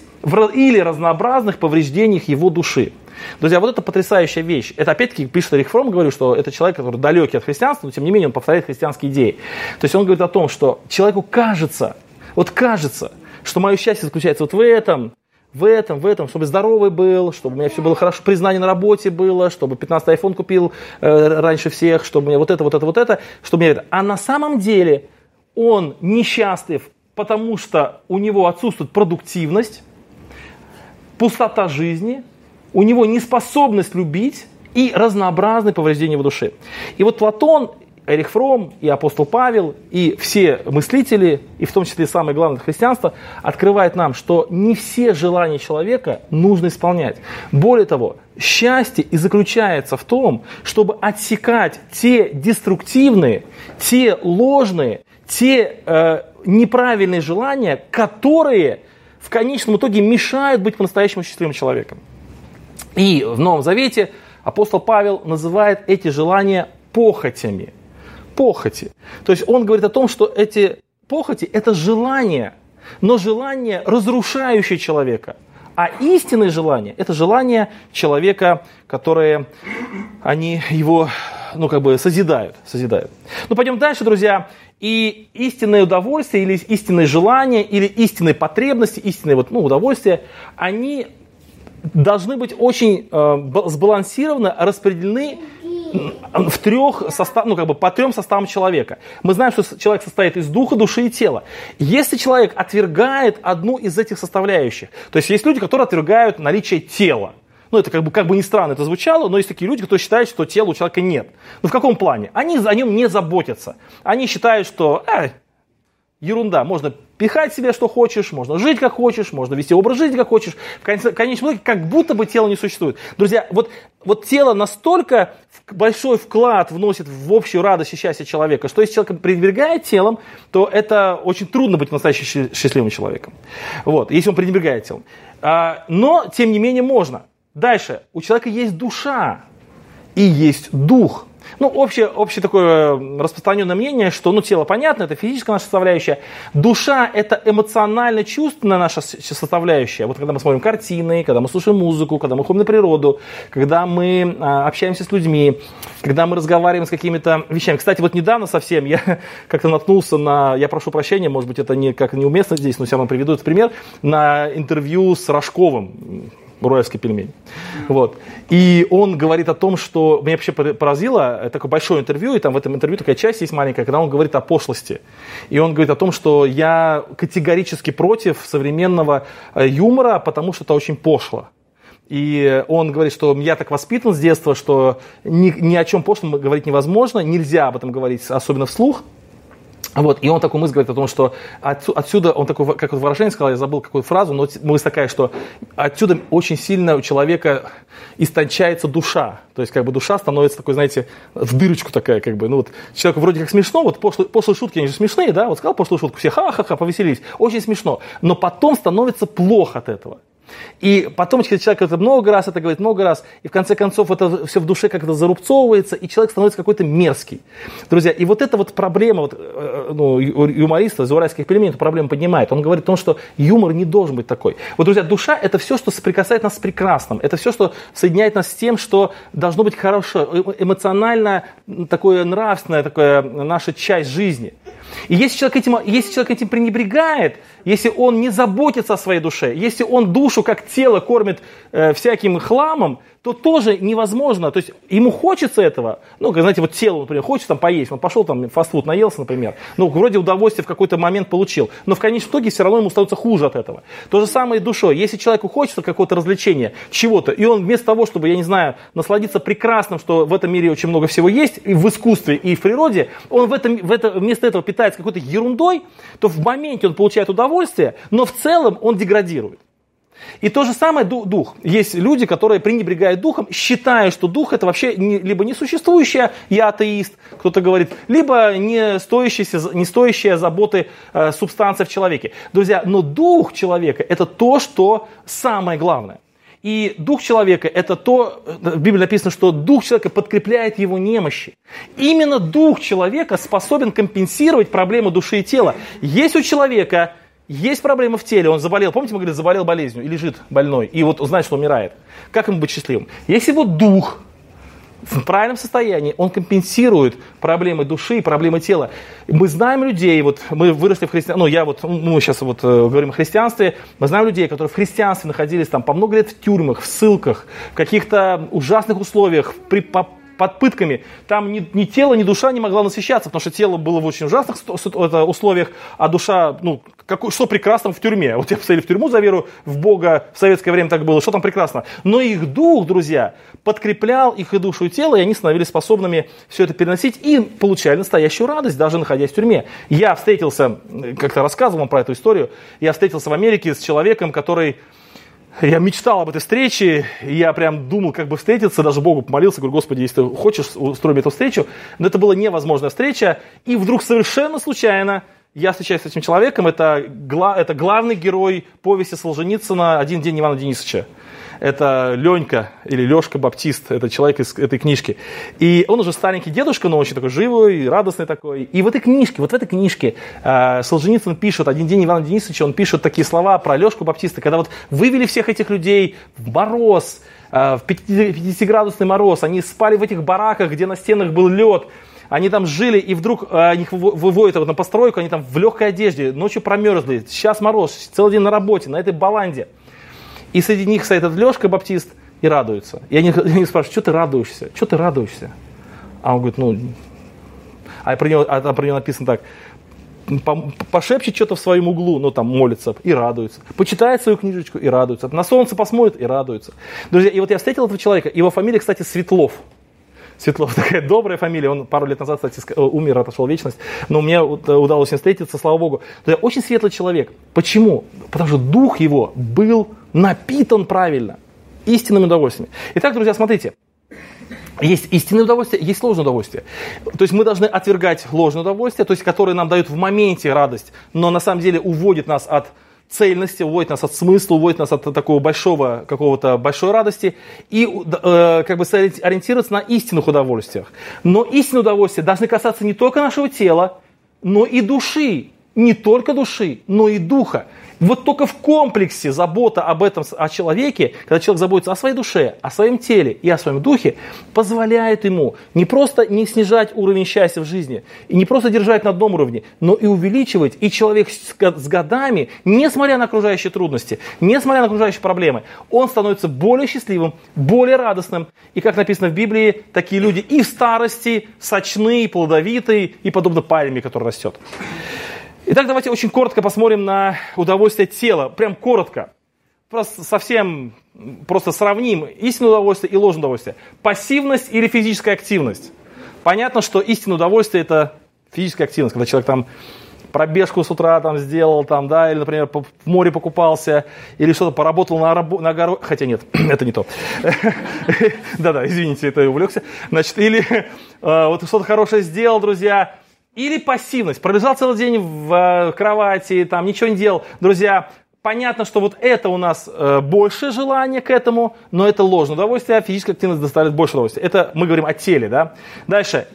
или разнообразных повреждениях его души. Друзья, вот это потрясающая вещь. Это опять-таки пишет Эрих Фром, говорю, что это человек, который далекий от христианства, но тем не менее он повторяет христианские идеи. То есть он говорит о том, что человеку кажется, вот кажется, что мое счастье заключается вот в этом, в этом, в этом, чтобы здоровый был, чтобы у меня все было хорошо, признание на работе было, чтобы 15 iPhone купил э, раньше всех, чтобы мне вот это, вот это, вот это, чтобы мне это. А на самом деле он несчастлив, потому что у него отсутствует продуктивность, пустота жизни, у него неспособность любить и разнообразные повреждения в душе. И вот Платон Эрих Фром, и апостол Павел, и все мыслители, и в том числе самое главное христианство, открывает нам, что не все желания человека нужно исполнять. Более того, счастье и заключается в том, чтобы отсекать те деструктивные, те ложные, те э, неправильные желания, которые в конечном итоге мешают быть по-настоящему счастливым человеком. И в Новом Завете апостол Павел называет эти желания похотями – похоти. То есть он говорит о том, что эти похоти – это желание, но желание, разрушающее человека. А истинное желание – это желание человека, которые они его ну, как бы созидают, созидают. Ну, пойдем дальше, друзья. И истинное удовольствие, или истинное желание, или истинные потребности, истинное вот, ну, удовольствие, они должны быть очень э, сбалансированно распределены в трех состав, ну, как бы по трем составам человека. Мы знаем, что человек состоит из духа, души и тела. Если человек отвергает одну из этих составляющих, то есть есть люди, которые отвергают наличие тела, Ну, это как бы, как бы ни странно это звучало, но есть такие люди, кто считает, что тела у человека нет. Ну, в каком плане? Они о нем не заботятся. Они считают, что э, ерунда, можно пихать себе, что хочешь, можно жить, как хочешь, можно вести образ жизни, как хочешь. В конечном итоге, как будто бы тело не существует. Друзья, вот, вот тело настолько большой вклад вносит в общую радость и счастье человека, что если человек пренебрегает телом, то это очень трудно быть настоящим счастливым человеком. Вот, если он пренебрегает телом. А, но, тем не менее, можно. Дальше. У человека есть душа и есть дух. Ну, общее, общее такое распространенное мнение, что ну, тело понятно, это физическая наша составляющая. Душа – это эмоционально-чувственная наша составляющая. Вот когда мы смотрим картины, когда мы слушаем музыку, когда мы ходим на природу, когда мы а, общаемся с людьми, когда мы разговариваем с какими-то вещами. Кстати, вот недавно совсем я как-то наткнулся на, я прошу прощения, может быть, это не как неуместно здесь, но все равно приведу этот пример, на интервью с Рожковым Уральский пельмень. Вот. И он говорит о том, что меня вообще поразило, такое большое интервью, и там в этом интервью такая часть есть маленькая, когда он говорит о пошлости. И он говорит о том, что я категорически против современного э, юмора, потому что это очень пошло. И он говорит, что я так воспитан с детства, что ни, ни о чем пошлом говорить невозможно, нельзя об этом говорить, особенно вслух. Вот, и он такой мысль говорит о том, что отсюда, он такой, как выражение сказал, я забыл какую фразу, но мысль такая, что отсюда очень сильно у человека истончается душа. То есть, как бы душа становится такой, знаете, в дырочку такая, как бы, ну вот, человеку вроде как смешно, вот пошлые, пошлые шутки, они же смешные, да, вот сказал пошлую шутку, все ха-ха-ха, повеселились, очень смешно, но потом становится плохо от этого. И потом человек это много раз это говорит, много раз, и в конце концов это все в душе как-то зарубцовывается, и человек становится какой-то мерзкий. Друзья, и вот эта вот проблема вот, э, ну, юмориста, зауральских пельменей эту проблему поднимает. Он говорит о том, что юмор не должен быть такой. Вот, друзья, душа это все, что соприкасает нас с прекрасным. Это все, что соединяет нас с тем, что должно быть хорошее, э, эмоционально такое нравственное, такое наша часть жизни. И если человек, этим, если человек этим пренебрегает, если он не заботится о своей душе, если он душу как тело кормит э, всяким хламом, то тоже невозможно. То есть ему хочется этого, ну, знаете, вот тело, например, хочет там поесть, он пошел там фастфуд наелся, например, ну, вроде удовольствие в какой-то момент получил, но в конечном итоге все равно ему становится хуже от этого. То же самое и душой. Если человеку хочется какого-то развлечения, чего-то, и он вместо того, чтобы, я не знаю, насладиться прекрасным, что в этом мире очень много всего есть, и в искусстве, и в природе, он в этом, в это, вместо этого питается какой-то ерундой, то в моменте он получает удовольствие, но в целом он деградирует. И то же самое дух. Есть люди, которые пренебрегают духом, считая, что дух это вообще либо несуществующее, я атеист, кто-то говорит, либо не стоящая, не стоящая заботы э, субстанция в человеке. Друзья, но дух человека это то, что самое главное. И дух человека – это то, в Библии написано, что дух человека подкрепляет его немощи. Именно дух человека способен компенсировать проблемы души и тела. Есть у человека есть проблема в теле, он заболел, помните, мы говорили, заболел болезнью и лежит больной, и вот знает, что умирает. Как ему быть счастливым? Если его дух в правильном состоянии, он компенсирует проблемы души и проблемы тела. Мы знаем людей, вот мы выросли в христианстве, ну я вот, мы сейчас вот э, говорим о христианстве, мы знаем людей, которые в христианстве находились там по много лет в тюрьмах, в ссылках, в каких-то ужасных условиях, при, по, под пытками. Там ни, ни тело, ни душа не могла насыщаться, потому что тело было в очень ужасных условиях, а душа, ну, как, что прекрасно в тюрьме. Вот я посадили в тюрьму за веру в Бога, в советское время так было, что там прекрасно. Но их дух, друзья, подкреплял их и душу, и тело, и они становились способными все это переносить и получали настоящую радость, даже находясь в тюрьме. Я встретился, как-то рассказывал вам про эту историю, я встретился в Америке с человеком, который я мечтал об этой встрече, я прям думал, как бы встретиться, даже Богу помолился, говорю, Господи, если ты хочешь, устроить эту встречу. Но это была невозможная встреча, и вдруг совершенно случайно я встречаюсь с этим человеком, это, это главный герой повести Солженицына «Один день Ивана Денисовича» это Ленька или Лешка Баптист, это человек из этой книжки. И он уже старенький дедушка, но очень такой живой, радостный такой. И в этой книжке, вот в этой книжке э, Солженицын пишет, один день Ивана Денисовича, он пишет такие слова про Лешку Баптиста, когда вот вывели всех этих людей в мороз, э, в 50-градусный мороз, они спали в этих бараках, где на стенах был лед, они там жили, и вдруг э, их выводят вот на постройку, они там в легкой одежде, ночью промерзли, сейчас мороз, целый день на работе, на этой баланде. И среди них стоит этот Лешка Баптист и радуется. И они, они спрашивают, что ты радуешься? Что ты радуешься? А он говорит, ну... А про него, а про него написано так. пошепчет что-то в своем углу, ну там молится и радуется. Почитает свою книжечку и радуется. На солнце посмотрит и радуется. Друзья, и вот я встретил этого человека, его фамилия, кстати, Светлов. Светлов такая добрая фамилия, он пару лет назад, кстати, э, умер, отошел в вечность, но мне э, удалось с ним встретиться, слава богу. Друзья, очень светлый человек. Почему? Потому что дух его был напитан правильно, истинными удовольствиями. Итак, друзья, смотрите, есть истинное удовольствие, есть ложное удовольствие. То есть мы должны отвергать ложное удовольствие, то есть которое нам дает в моменте радость, но на самом деле уводит нас от цельности, уводит нас от смысла, уводит нас от такого большого, какого-то большой радости и э, как бы ориентироваться на истинных удовольствиях. Но истинные удовольствия должны касаться не только нашего тела, но и души. Не только души, но и духа. Вот только в комплексе забота об этом, о человеке, когда человек заботится о своей душе, о своем теле и о своем духе, позволяет ему не просто не снижать уровень счастья в жизни, и не просто держать на одном уровне, но и увеличивать. И человек с годами, несмотря на окружающие трудности, несмотря на окружающие проблемы, он становится более счастливым, более радостным. И как написано в Библии, такие люди и в старости сочные, плодовитые и подобно пальме, которая растет. Итак, давайте очень коротко посмотрим на удовольствие тела. Прям коротко. Просто совсем просто сравним истинное удовольствие и ложное удовольствие. Пассивность или физическая активность. Понятно, что истинное удовольствие это физическая активность, когда человек там пробежку с утра там сделал, там, да, или, например, в море покупался, или что-то поработал на, рабо- на горо... Хотя нет, это не то. Да-да, извините, это увлекся. Значит, или э, вот что-то хорошее сделал, друзья, или пассивность. Пролежал целый день в э, кровати, там ничего не делал. Друзья, понятно, что вот это у нас э, больше желания к этому, но это ложное удовольствие, а физическая активность доставляет больше удовольствия. Это мы говорим о теле, да. Дальше.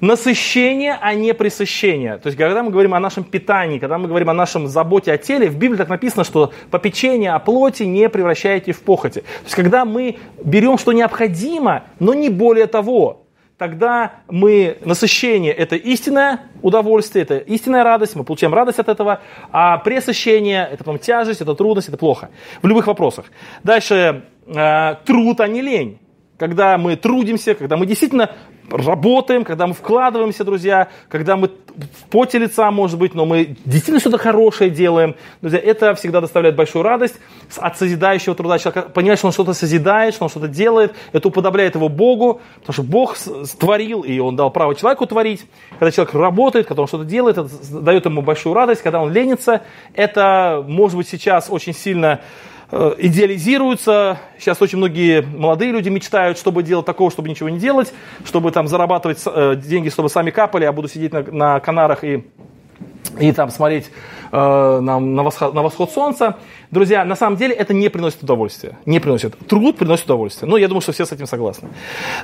Насыщение, а не пресыщение. То есть, когда мы говорим о нашем питании, когда мы говорим о нашем заботе о теле, в Библии так написано, что попечение о плоти не превращаете в похоти. То есть, когда мы берем, что необходимо, но не более того, тогда мы, насыщение – это истинное удовольствие, это истинная радость, мы получаем радость от этого, а пресыщение – это потом тяжесть, это трудность, это плохо. В любых вопросах. Дальше, э, труд, а не лень. Когда мы трудимся, когда мы действительно работаем, когда мы вкладываемся, друзья, когда мы в поте лица, может быть, но мы действительно что-то хорошее делаем. Друзья, это всегда доставляет большую радость от созидающего труда человека. Понимать, что он что-то созидает, что он что-то делает, это уподобляет его Богу, потому что Бог створил, и он дал право человеку творить. Когда человек работает, когда он что-то делает, это дает ему большую радость. Когда он ленится, это, может быть, сейчас очень сильно идеализируются. Сейчас очень многие молодые люди мечтают, чтобы делать такого, чтобы ничего не делать, чтобы там зарабатывать э, деньги, чтобы сами капали, а буду сидеть на, на Канарах и, и там смотреть э, на, на, восход, на восход солнца. Друзья, на самом деле это не приносит удовольствия. Не приносит. Труд приносит удовольствие. Ну, я думаю, что все с этим согласны.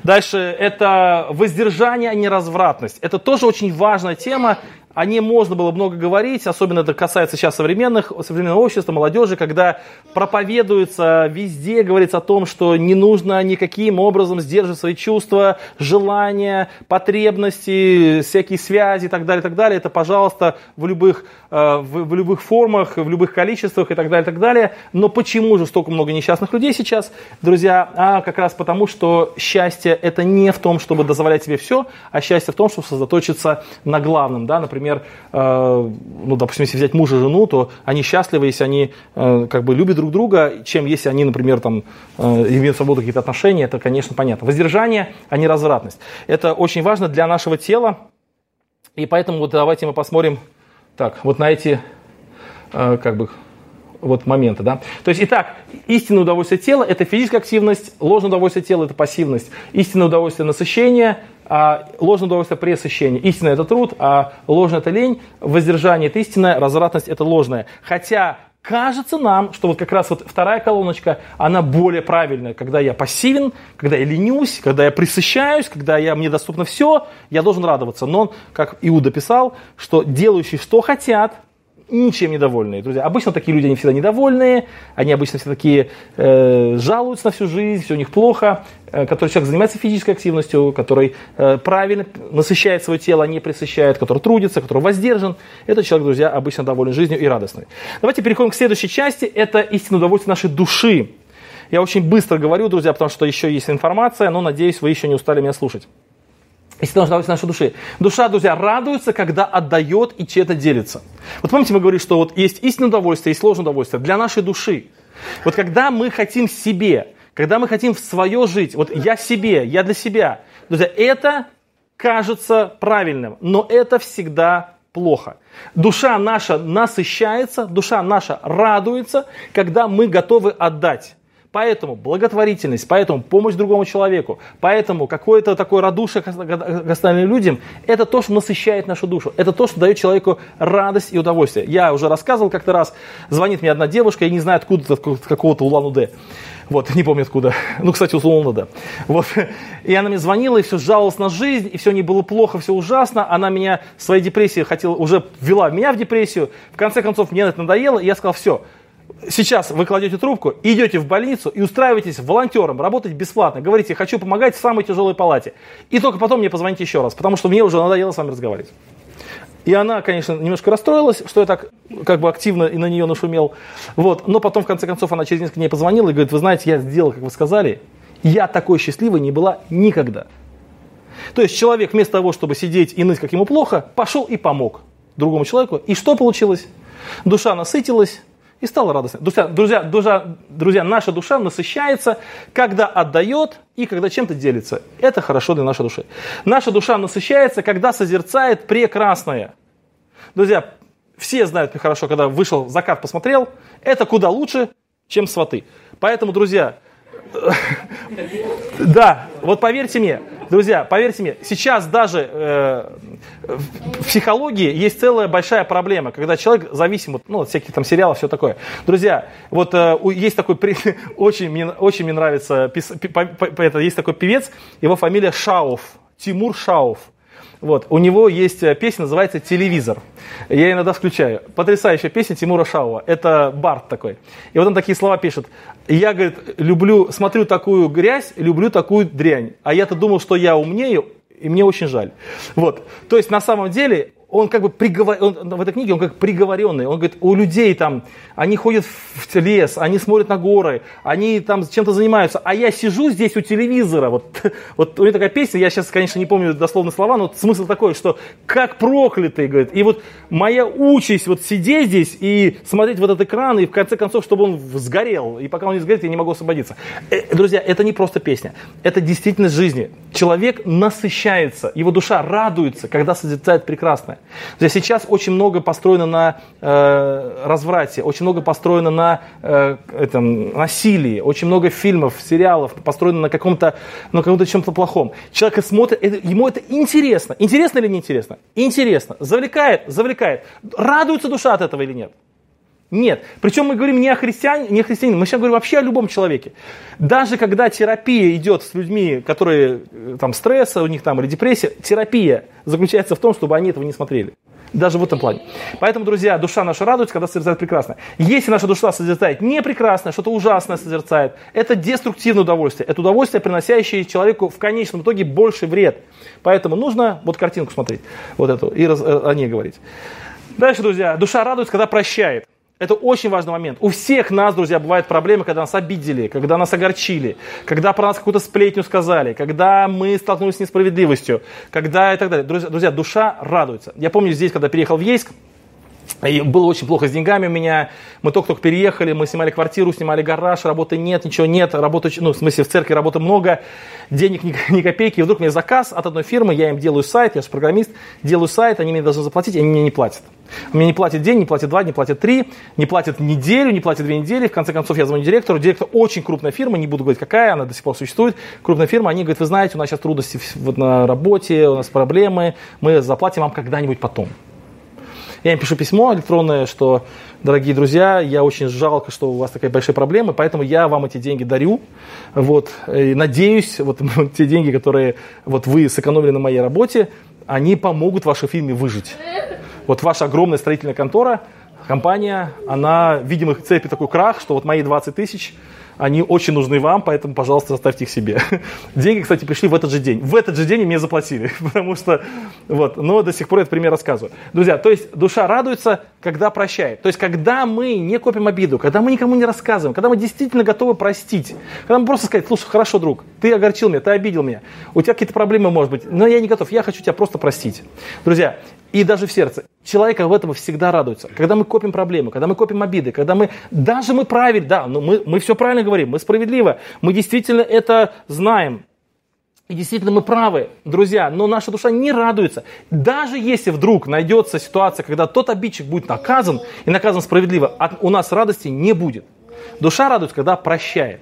Дальше, это воздержание, а не развратность. Это тоже очень важная тема о ней можно было много говорить, особенно это касается сейчас современных, современного общества, молодежи, когда проповедуется везде, говорится о том, что не нужно никаким образом сдерживать свои чувства, желания, потребности, всякие связи и так далее, и так далее. Это, пожалуйста, в любых, э, в, в любых формах, в любых количествах и так далее, и так далее. Но почему же столько много несчастных людей сейчас, друзья? А как раз потому, что счастье это не в том, чтобы дозволять себе все, а счастье в том, чтобы сосредоточиться на главном, да, например, например, э, ну, допустим, если взять мужа и жену, то они счастливы, если они э, как бы любят друг друга, чем если они, например, там, э, имеют свободу какие-то отношения, это, конечно, понятно. Воздержание, а не развратность. Это очень важно для нашего тела, и поэтому вот давайте мы посмотрим, так, вот на эти, как бы, вот моменты, да. То есть, итак, истинное удовольствие тела – это физическая активность, ложное удовольствие тела – это пассивность, истинное удовольствие насыщения, а ложное удовольствие пресыщение. Истинное – это труд, а ложное – это лень, воздержание – это истинное, развратность – это ложное. Хотя кажется нам, что вот как раз вот вторая колоночка, она более правильная. Когда я пассивен, когда я ленюсь, когда я присыщаюсь, когда я, мне доступно все, я должен радоваться. Но, как Иуда писал, что делающие что хотят, ничем недовольные. Друзья, обычно такие люди, они всегда недовольные, они обычно все такие э, жалуются на всю жизнь, все у них плохо, э, который человек занимается физической активностью, который э, правильно насыщает свое тело, а не присыщает, который трудится, который воздержан. Этот человек, друзья, обычно доволен жизнью и радостный. Давайте переходим к следующей части. Это истинное удовольствие нашей души. Я очень быстро говорю, друзья, потому что еще есть информация, но надеюсь, вы еще не устали меня слушать. Истинное удовольствие нашей души. Душа, друзья, радуется, когда отдает и чем-то делится. Вот помните, мы говорили, что вот есть истинное удовольствие, есть сложное удовольствие для нашей души. Вот когда мы хотим себе, когда мы хотим в свое жить, вот я себе, я для себя, друзья, это кажется правильным, но это всегда плохо. Душа наша насыщается, душа наша радуется, когда мы готовы отдать. Поэтому благотворительность, поэтому помощь другому человеку, поэтому какое-то такое радушие к остальным людям, это то, что насыщает нашу душу, это то, что дает человеку радость и удовольствие. Я уже рассказывал как-то раз, звонит мне одна девушка, я не знаю откуда, от какого-то Улан-Удэ. Вот, не помню откуда. Ну, кстати, условно, да. Вот. И она мне звонила, и все жаловалась на жизнь, и все не было плохо, все ужасно. Она меня в своей депрессии хотела, уже ввела меня в депрессию. В конце концов, мне это надоело, и я сказал, все, сейчас вы кладете трубку, идете в больницу и устраиваетесь волонтером, работать бесплатно. Говорите, хочу помогать в самой тяжелой палате. И только потом мне позвоните еще раз, потому что мне уже надоело с вами разговаривать. И она, конечно, немножко расстроилась, что я так как бы активно и на нее нашумел. Вот. Но потом, в конце концов, она через несколько дней позвонила и говорит, вы знаете, я сделал, как вы сказали, я такой счастливой не была никогда. То есть человек вместо того, чтобы сидеть и ныть, как ему плохо, пошел и помог другому человеку. И что получилось? Душа насытилась, и стало радостно. Друзья, друзья, друзья, друзья, наша душа насыщается, когда отдает и когда чем-то делится. Это хорошо для нашей души. Наша душа насыщается, когда созерцает прекрасное. Друзья, все знают хорошо, когда вышел закат, посмотрел, это куда лучше, чем сваты. Поэтому, друзья, да, вот поверьте мне, друзья, поверьте мне, сейчас даже э, в психологии есть целая большая проблема, когда человек зависим от, ну, от всяких там сериалов, все такое. Друзья, вот э, есть такой, очень, мне, очень мне нравится, пис, это, есть такой певец, его фамилия Шауф, Тимур Шауф. Вот. У него есть э, песня, называется «Телевизор». Я иногда включаю. Потрясающая песня Тимура Шауа. Это Барт такой. И вот он такие слова пишет. Я, говорит, люблю, смотрю такую грязь, люблю такую дрянь. А я-то думал, что я умнею, и мне очень жаль. Вот. То есть, на самом деле, он как бы приговор... он, в этой книге он как приговоренный. Он говорит, у людей там, они ходят в лес, они смотрят на горы, они там чем-то занимаются, а я сижу здесь у телевизора. Вот, вот у него такая песня, я сейчас, конечно, не помню дословно слова, но смысл такой, что как проклятый, говорит. И вот моя участь вот сидеть здесь и смотреть в этот экран, и в конце концов, чтобы он сгорел. И пока он не сгорит, я не могу освободиться. Э, друзья, это не просто песня, это действительность жизни. Человек насыщается, его душа радуется, когда созерцает прекрасное. Друзья, сейчас очень много построено на э, разврате, очень много построено на э, этом, насилии, очень много фильмов, сериалов построено на каком-то, на каком-то чем-то плохом. Человек смотрит, это, ему это интересно. Интересно или не интересно? Интересно. Завлекает? Завлекает. Радуется душа от этого или нет? Нет. Причем мы говорим не о христиане, не о христианине, мы сейчас говорим вообще о любом человеке. Даже когда терапия идет с людьми, которые э, там стресса у них там или депрессия, терапия заключается в том, чтобы они этого не смотрели. Даже в этом плане. Поэтому, друзья, душа наша радуется, когда созерцает прекрасно. Если наша душа созерцает не прекрасное, что-то ужасное созерцает, это деструктивное удовольствие. Это удовольствие, приносящее человеку в конечном итоге больше вред. Поэтому нужно вот картинку смотреть, вот эту, и э, о ней говорить. Дальше, друзья, душа радуется, когда прощает. Это очень важный момент. У всех нас, друзья, бывают проблемы, когда нас обидели, когда нас огорчили, когда про нас какую-то сплетню сказали, когда мы столкнулись с несправедливостью, когда и так далее. Друзья, друзья душа радуется. Я помню здесь, когда переехал в Ейск, и было очень плохо с деньгами у меня. Мы только-только переехали, мы снимали квартиру, снимали гараж, работы нет, ничего нет. Работы, ну, в смысле, в церкви работы много, денег ни, ни копейки. И вдруг мне заказ от одной фирмы, я им делаю сайт, я же программист, делаю сайт, они мне должны заплатить, они мне не платят. Мне не платят день, не платят два, не платят три, не платят неделю, не платят две недели. В конце концов, я звоню директору. Директор очень крупная фирма, не буду говорить какая, она до сих пор существует. Крупная фирма, они говорят, вы знаете, у нас сейчас трудности вот на работе, у нас проблемы, мы заплатим вам когда-нибудь потом. Я им пишу письмо электронное, что, дорогие друзья, я очень жалко, что у вас такая большая проблема, поэтому я вам эти деньги дарю. Вот, и надеюсь, вот те деньги, которые вот вы сэкономили на моей работе, они помогут вашей фирме выжить. Вот ваша огромная строительная контора, компания, она, видимо, цепит такой крах, что вот мои 20 тысяч, они очень нужны вам, поэтому, пожалуйста, оставьте их себе. Деньги, кстати, пришли в этот же день. В этот же день мне заплатили, потому что, вот, но до сих пор этот пример рассказываю. Друзья, то есть душа радуется, когда прощает. То есть, когда мы не копим обиду, когда мы никому не рассказываем, когда мы действительно готовы простить, когда мы просто сказать, слушай, хорошо, друг, ты огорчил меня, ты обидел меня, у тебя какие-то проблемы, может быть, но я не готов, я хочу тебя просто простить. Друзья, и даже в сердце. Человека в этом всегда радуется. Когда мы копим проблемы, когда мы копим обиды, когда мы, даже мы правильно, да, но мы, мы все правильно говорим, мы справедливо, мы действительно это знаем. И действительно мы правы, друзья, но наша душа не радуется. Даже если вдруг найдется ситуация, когда тот обидчик будет наказан, и наказан справедливо, у нас радости не будет. Душа радуется, когда прощает.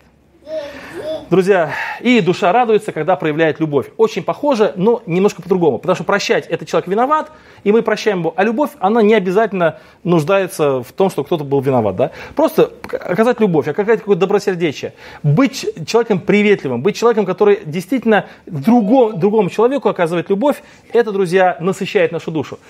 Друзья, и душа радуется, когда проявляет любовь. Очень похоже, но немножко по-другому. Потому что прощать – это человек виноват, и мы прощаем его. А любовь, она не обязательно нуждается в том, что кто-то был виноват. Да? Просто оказать любовь, оказать какое-то добросердечие. Быть человеком приветливым, быть человеком, который действительно другому, другому человеку оказывает любовь, это, друзья, насыщает нашу душу.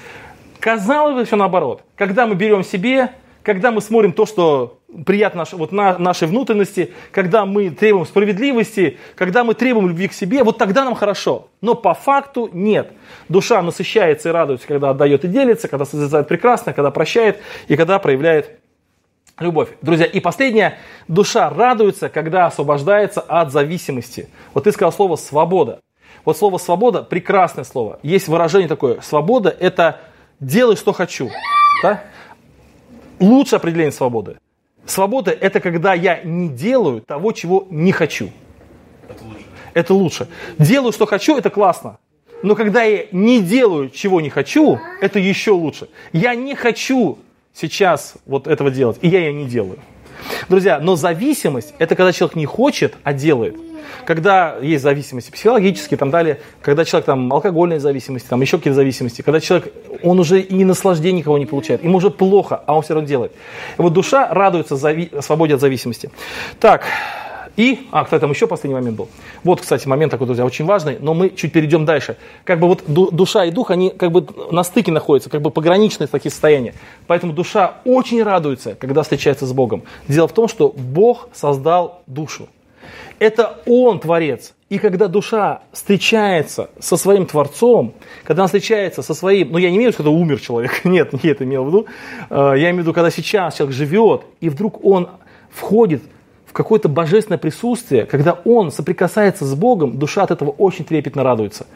Казалось бы, все наоборот. Когда мы берем себе, когда мы смотрим то, что приятно вот на, нашей внутренности, когда мы требуем справедливости, когда мы требуем любви к себе, вот тогда нам хорошо. Но по факту нет. Душа насыщается и радуется, когда отдает и делится, когда созидает прекрасно, когда прощает и когда проявляет любовь. Друзья, и последнее, душа радуется, когда освобождается от зависимости. Вот ты сказал слово «свобода». Вот слово «свобода» – прекрасное слово. Есть выражение такое, свобода – это «делай, что хочу». Да? лучшее определение свободы. Свобода – это когда я не делаю того, чего не хочу. Это лучше. Это лучше. Делаю, что хочу – это классно. Но когда я не делаю, чего не хочу, это еще лучше. Я не хочу сейчас вот этого делать, и я ее не делаю. Друзья, но зависимость – это когда человек не хочет, а делает когда есть зависимости психологические, там далее, когда человек там алкогольной зависимости, там еще какие-то зависимости, когда человек, он уже и наслаждения никого не получает, ему уже плохо, а он все равно делает. И вот душа радуется зави- свободе от зависимости. Так, и, а, кстати, там еще последний момент был. Вот, кстати, момент такой, друзья, очень важный, но мы чуть перейдем дальше. Как бы вот душа и дух, они как бы на стыке находятся, как бы пограничные такие состояния. Поэтому душа очень радуется, когда встречается с Богом. Дело в том, что Бог создал душу. Это Он творец. И когда душа встречается со своим Творцом, когда она встречается со своим, ну я не имею в виду, это умер человек, нет, не это имел в виду, э, я имею в виду, когда сейчас человек живет, и вдруг он входит какое-то божественное присутствие, когда он соприкасается с Богом, душа от этого очень трепетно радуется.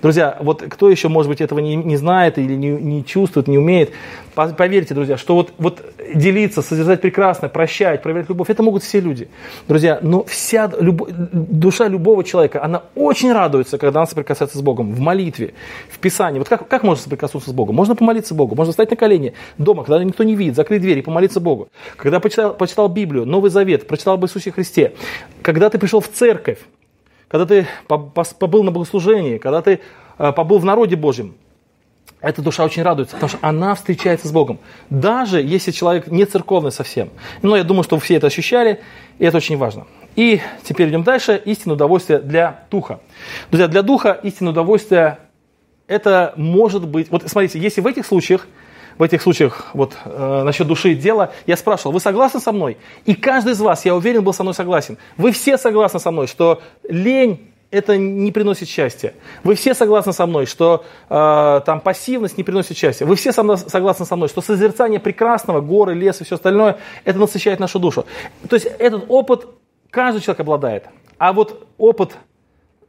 Друзья, вот кто еще, может быть, этого не, не знает или не, не чувствует, не умеет, поверьте, друзья, что вот, вот делиться, созерцать прекрасно, прощать, проявлять любовь, это могут все люди. Друзья, но вся любо, душа любого человека, она очень радуется, когда она соприкасается с Богом в молитве, в Писании. Вот как, как можно соприкоснуться с Богом? Можно помолиться Богу, можно встать на колени дома, когда никто не видит, закрыть дверь и помолиться Богу. Когда почитал, почитал Библию, Новый Завет, прочитал бы Иисусе Христе, когда ты пришел в церковь, когда ты побыл на богослужении, когда ты э, побыл в народе Божьем, эта душа очень радуется, потому что она встречается с Богом. Даже если человек не церковный совсем. Но я думаю, что все это ощущали, и это очень важно. И теперь идем дальше. Истинное удовольствие для духа. Друзья, для духа истинное удовольствие это может быть... Вот смотрите, если в этих случаях в этих случаях вот э, насчет души и дела, я спрашивал, вы согласны со мной? И каждый из вас, я уверен, был со мной согласен. Вы все согласны со мной, что лень это не приносит счастья. Вы все согласны со мной, что э, там пассивность не приносит счастья. Вы все со мной, согласны со мной, что созерцание прекрасного, горы, лес и все остальное, это насыщает нашу душу. То есть этот опыт каждый человек обладает. А вот опыт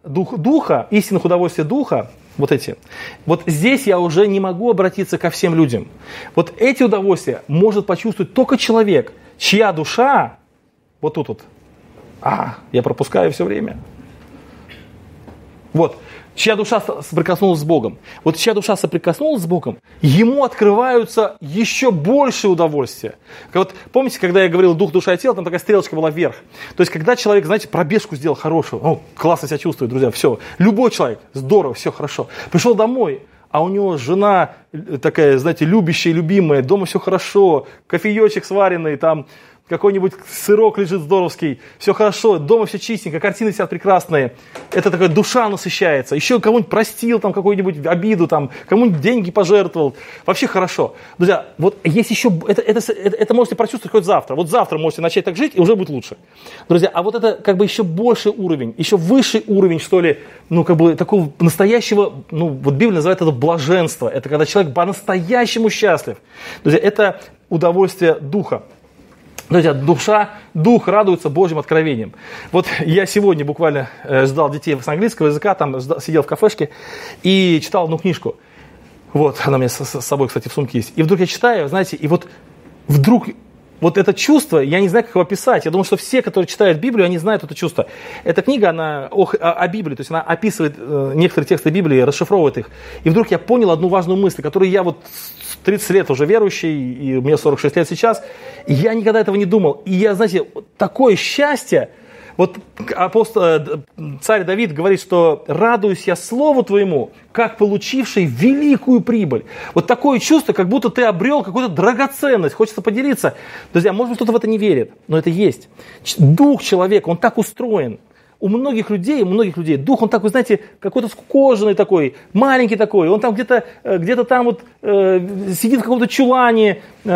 дух, духа, истинных удовольствий духа, вот эти. Вот здесь я уже не могу обратиться ко всем людям. Вот эти удовольствия может почувствовать только человек, чья душа, вот тут вот, а, я пропускаю все время. Вот, чья душа соприкоснулась с Богом. Вот чья душа соприкоснулась с Богом, ему открываются еще больше удовольствия. Вот помните, когда я говорил дух, душа и тело, там такая стрелочка была вверх. То есть, когда человек, знаете, пробежку сделал хорошую, ну, классно себя чувствует, друзья, все. Любой человек, здорово, все хорошо. Пришел домой, а у него жена такая, знаете, любящая, любимая, дома все хорошо, кофеечек сваренный, там какой-нибудь сырок лежит здоровский, все хорошо, дома все чистенько, картины висят прекрасные. Это такая душа насыщается. Еще кому-нибудь простил там какую-нибудь обиду, там, кому-нибудь деньги пожертвовал. Вообще хорошо. Друзья, вот есть еще, это, это, это, это можете прочувствовать хоть завтра. Вот завтра можете начать так жить, и уже будет лучше. Друзья, а вот это как бы еще больший уровень, еще высший уровень, что ли, ну, как бы такого настоящего, ну, вот Библия называет это блаженство. Это когда человек по-настоящему счастлив. Друзья, это удовольствие духа. Друзья, душа, дух радуется Божьим откровением. Вот я сегодня буквально э, ждал детей с английского языка, там сидел в кафешке и читал одну книжку. Вот, она у меня с, собой, кстати, в сумке есть. И вдруг я читаю, знаете, и вот вдруг вот это чувство, я не знаю, как его описать. Я думаю, что все, которые читают Библию, они знают это чувство. Эта книга, она о, о Библии, то есть она описывает э, некоторые тексты Библии, расшифровывает их. И вдруг я понял одну важную мысль, которую я вот 30 лет уже верующий, и мне 46 лет сейчас, и я никогда этого не думал. И я, знаете, такое счастье, вот апостол, э, царь Давид говорит, что радуюсь я слову твоему, как получивший великую прибыль. Вот такое чувство, как будто ты обрел какую-то драгоценность, хочется поделиться. Друзья, может быть, кто-то в это не верит, но это есть. Дух человека, он так устроен. У многих людей, у многих людей дух, он такой, знаете, какой-то скукоженный такой, маленький такой, он там где-то э, где там вот э, сидит в каком-то чулане,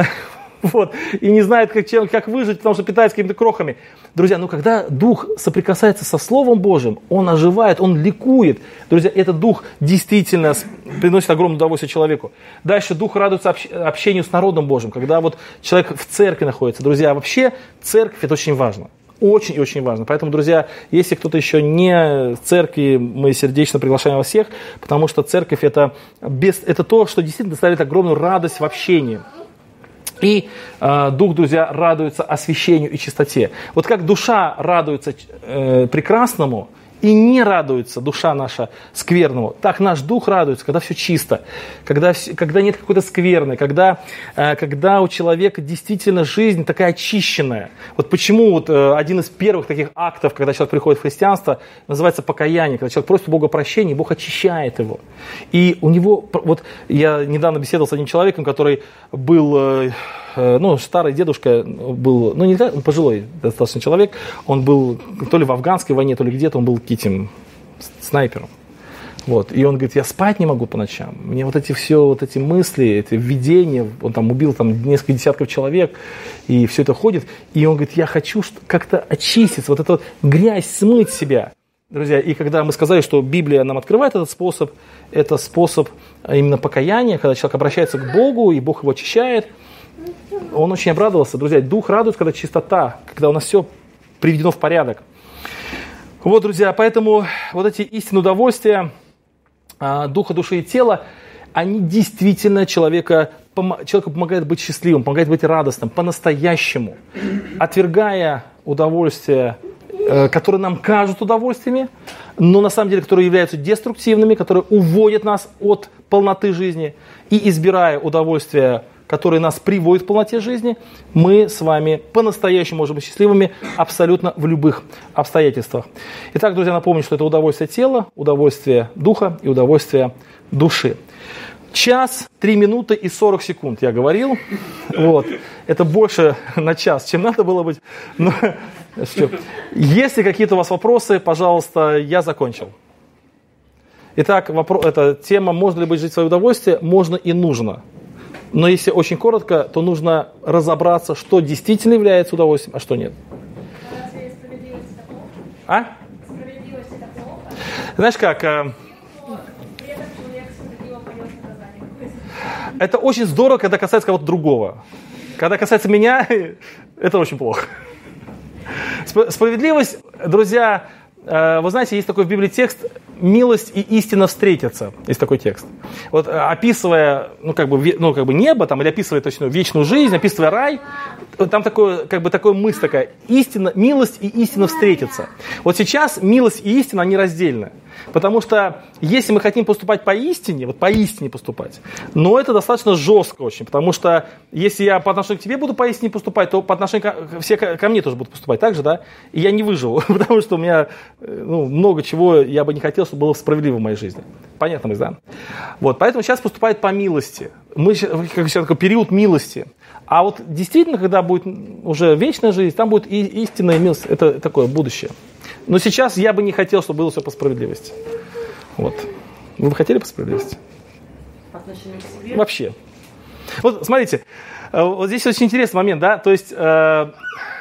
вот, и не знает, как, чем, как выжить, потому что питается какими-то крохами. Друзья, ну когда дух соприкасается со Словом Божьим, он оживает, он ликует. Друзья, этот дух действительно приносит огромное удовольствие человеку. Дальше дух радуется общ, общению с народом Божьим, когда вот человек в церкви находится. Друзья, вообще церковь это очень важно. Очень и очень важно. Поэтому, друзья, если кто-то еще не в церкви, мы сердечно приглашаем вас всех, потому что церковь это, без, это то, что действительно доставляет огромную радость в общении. И э, дух, друзья, радуется освящению и чистоте. Вот как душа радуется э, прекрасному, и не радуется душа наша скверному. Так наш дух радуется, когда все чисто, когда, когда нет какой-то скверны, когда, э, когда у человека действительно жизнь такая очищенная. Вот почему вот э, один из первых таких актов, когда человек приходит в христианство, называется покаяние, когда человек просит Бога прощения, Бог очищает его. И у него, вот я недавно беседовал с одним человеком, который был Э, ну, старый дедушка был, ну, не он пожилой достаточно человек, он был то ли в афганской войне, то ли где-то, он был этим снайпером. Вот. И он говорит, я спать не могу по ночам. Мне вот эти все, вот эти мысли, эти видения, он там убил там несколько десятков человек, и все это ходит. И он говорит, я хочу как-то очиститься, вот эту вот грязь смыть себя. Друзья, и когда мы сказали, что Библия нам открывает этот способ, это способ именно покаяния, когда человек обращается к Богу, и Бог его очищает – он очень обрадовался. Друзья, дух радует, когда чистота, когда у нас все приведено в порядок. Вот, друзья, поэтому вот эти истинные удовольствия а, духа, души и тела, они действительно человека, человеку помогают быть счастливым, помогают быть радостным, по-настоящему. Отвергая удовольствия, э, которые нам кажутся удовольствиями, но на самом деле, которые являются деструктивными, которые уводят нас от полноты жизни, и избирая удовольствия который нас приводит к полноте жизни, мы с вами по-настоящему можем быть счастливыми абсолютно в любых обстоятельствах. Итак, друзья, напомню, что это удовольствие тела, удовольствие духа и удовольствие души. Час, три минуты и 40 секунд, я говорил. Вот. Это больше на час, чем надо было быть. Но, если какие-то у вас вопросы, пожалуйста, я закончил. Итак, вопрос, эта тема «Можно ли быть жить в свое удовольствие?» Можно и нужно. Но если очень коротко, то нужно разобраться, что действительно является удовольствием, а что нет. А? Знаешь как? Э, это очень здорово, когда касается кого-то другого. Когда касается меня, это очень плохо. Справедливость, друзья, Э, вы знаете, есть такой в Библии текст «милость и истина встретятся». Есть такой текст. Вот э, описывая, ну, как бы, ну, как бы небо, там, или описывая точно вечную жизнь, описывая рай, там такое, как бы такая мысль такая, истина, милость и истина встретятся. Вот сейчас милость и истина, они раздельны. Потому что если мы хотим поступать по истине, вот по истине поступать, но это достаточно жестко очень, потому что если я по отношению к тебе буду по истине поступать, то по отношению к, все ко мне тоже будут поступать так же, да, и я не выживу, потому что у меня э, ну, много чего я бы не хотел, чтобы было справедливо в моей жизни. Понятно, да? Вот, поэтому сейчас поступает по милости. Мы как сейчас такой период милости. А вот действительно, когда будет уже вечная жизнь, там будет и истинная милость, это такое будущее. Но сейчас я бы не хотел, чтобы было все по справедливости. Вот. Вы бы хотели по справедливости? По отношению к себе? Вообще. Вот смотрите, э, вот здесь очень интересный момент, да, то есть, э,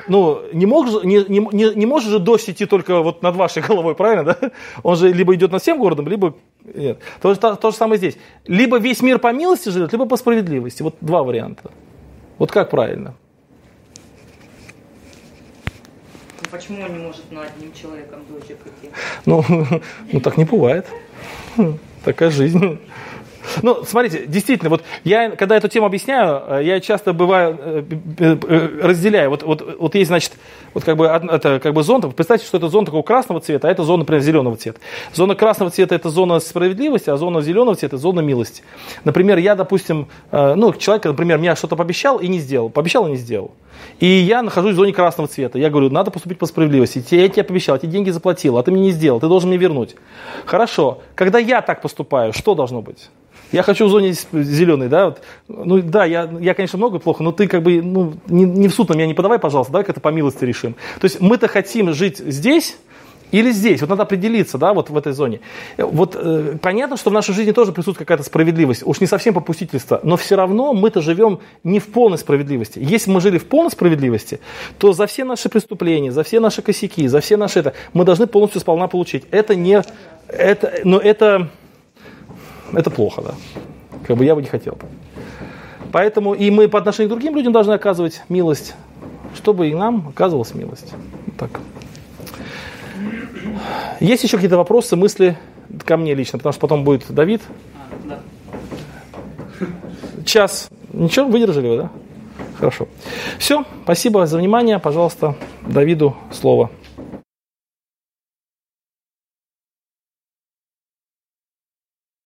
ну, не, мог, не, не, не может же дождь идти только вот над вашей головой, правильно, да? Он же либо идет над всем городом, либо нет. То, то, то же самое здесь. Либо весь мир по милости живет, либо по справедливости. Вот два варианта. Вот как правильно? Ну, почему он не может над одним человеком дождик идти? Ну, ну, так не бывает. Такая жизнь. Ну, смотрите, действительно, вот я, когда эту тему объясняю, э, я часто бываю, э, э, разделяю. Вот, вот, вот есть, значит, вот как бы, это как бы зонт. Представьте, что это зона такого красного цвета, а это зона, например, зеленого цвета. Зона красного цвета – это зона справедливости, а зона зеленого цвета – это зона милости. Например, я, допустим, ну, человек, например, меня что-то пообещал и не сделал. Пообещал и не сделал. И я нахожусь в зоне красного цвета. Я говорю, надо поступить по справедливости. Я тебе пообещал, эти деньги заплатил, а ты мне не сделал, ты должен мне вернуть. Хорошо. Когда я так поступаю, что должно быть? Я хочу в зоне зеленой, да, вот. ну да, я, я, конечно, много плохо, но ты как бы, ну, не, не в суд на меня не подавай, пожалуйста, давай как-то по милости решим. То есть мы-то хотим жить здесь, или здесь. Вот надо определиться, да, вот в этой зоне. Вот э, понятно, что в нашей жизни тоже присутствует какая-то справедливость. Уж не совсем попустительство, но все равно мы-то живем не в полной справедливости. Если мы жили в полной справедливости, то за все наши преступления, за все наши косяки, за все наши это, мы должны полностью сполна получить. Это не, это, но это это плохо, да. Как бы я бы не хотел. Поэтому и мы по отношению к другим людям должны оказывать милость, чтобы и нам оказывалась милость. так. Есть еще какие-то вопросы, мысли ко мне лично, потому что потом будет Давид. Да. Час. Ничего, выдержали вы, да? Хорошо. Все, спасибо за внимание. Пожалуйста, Давиду слово.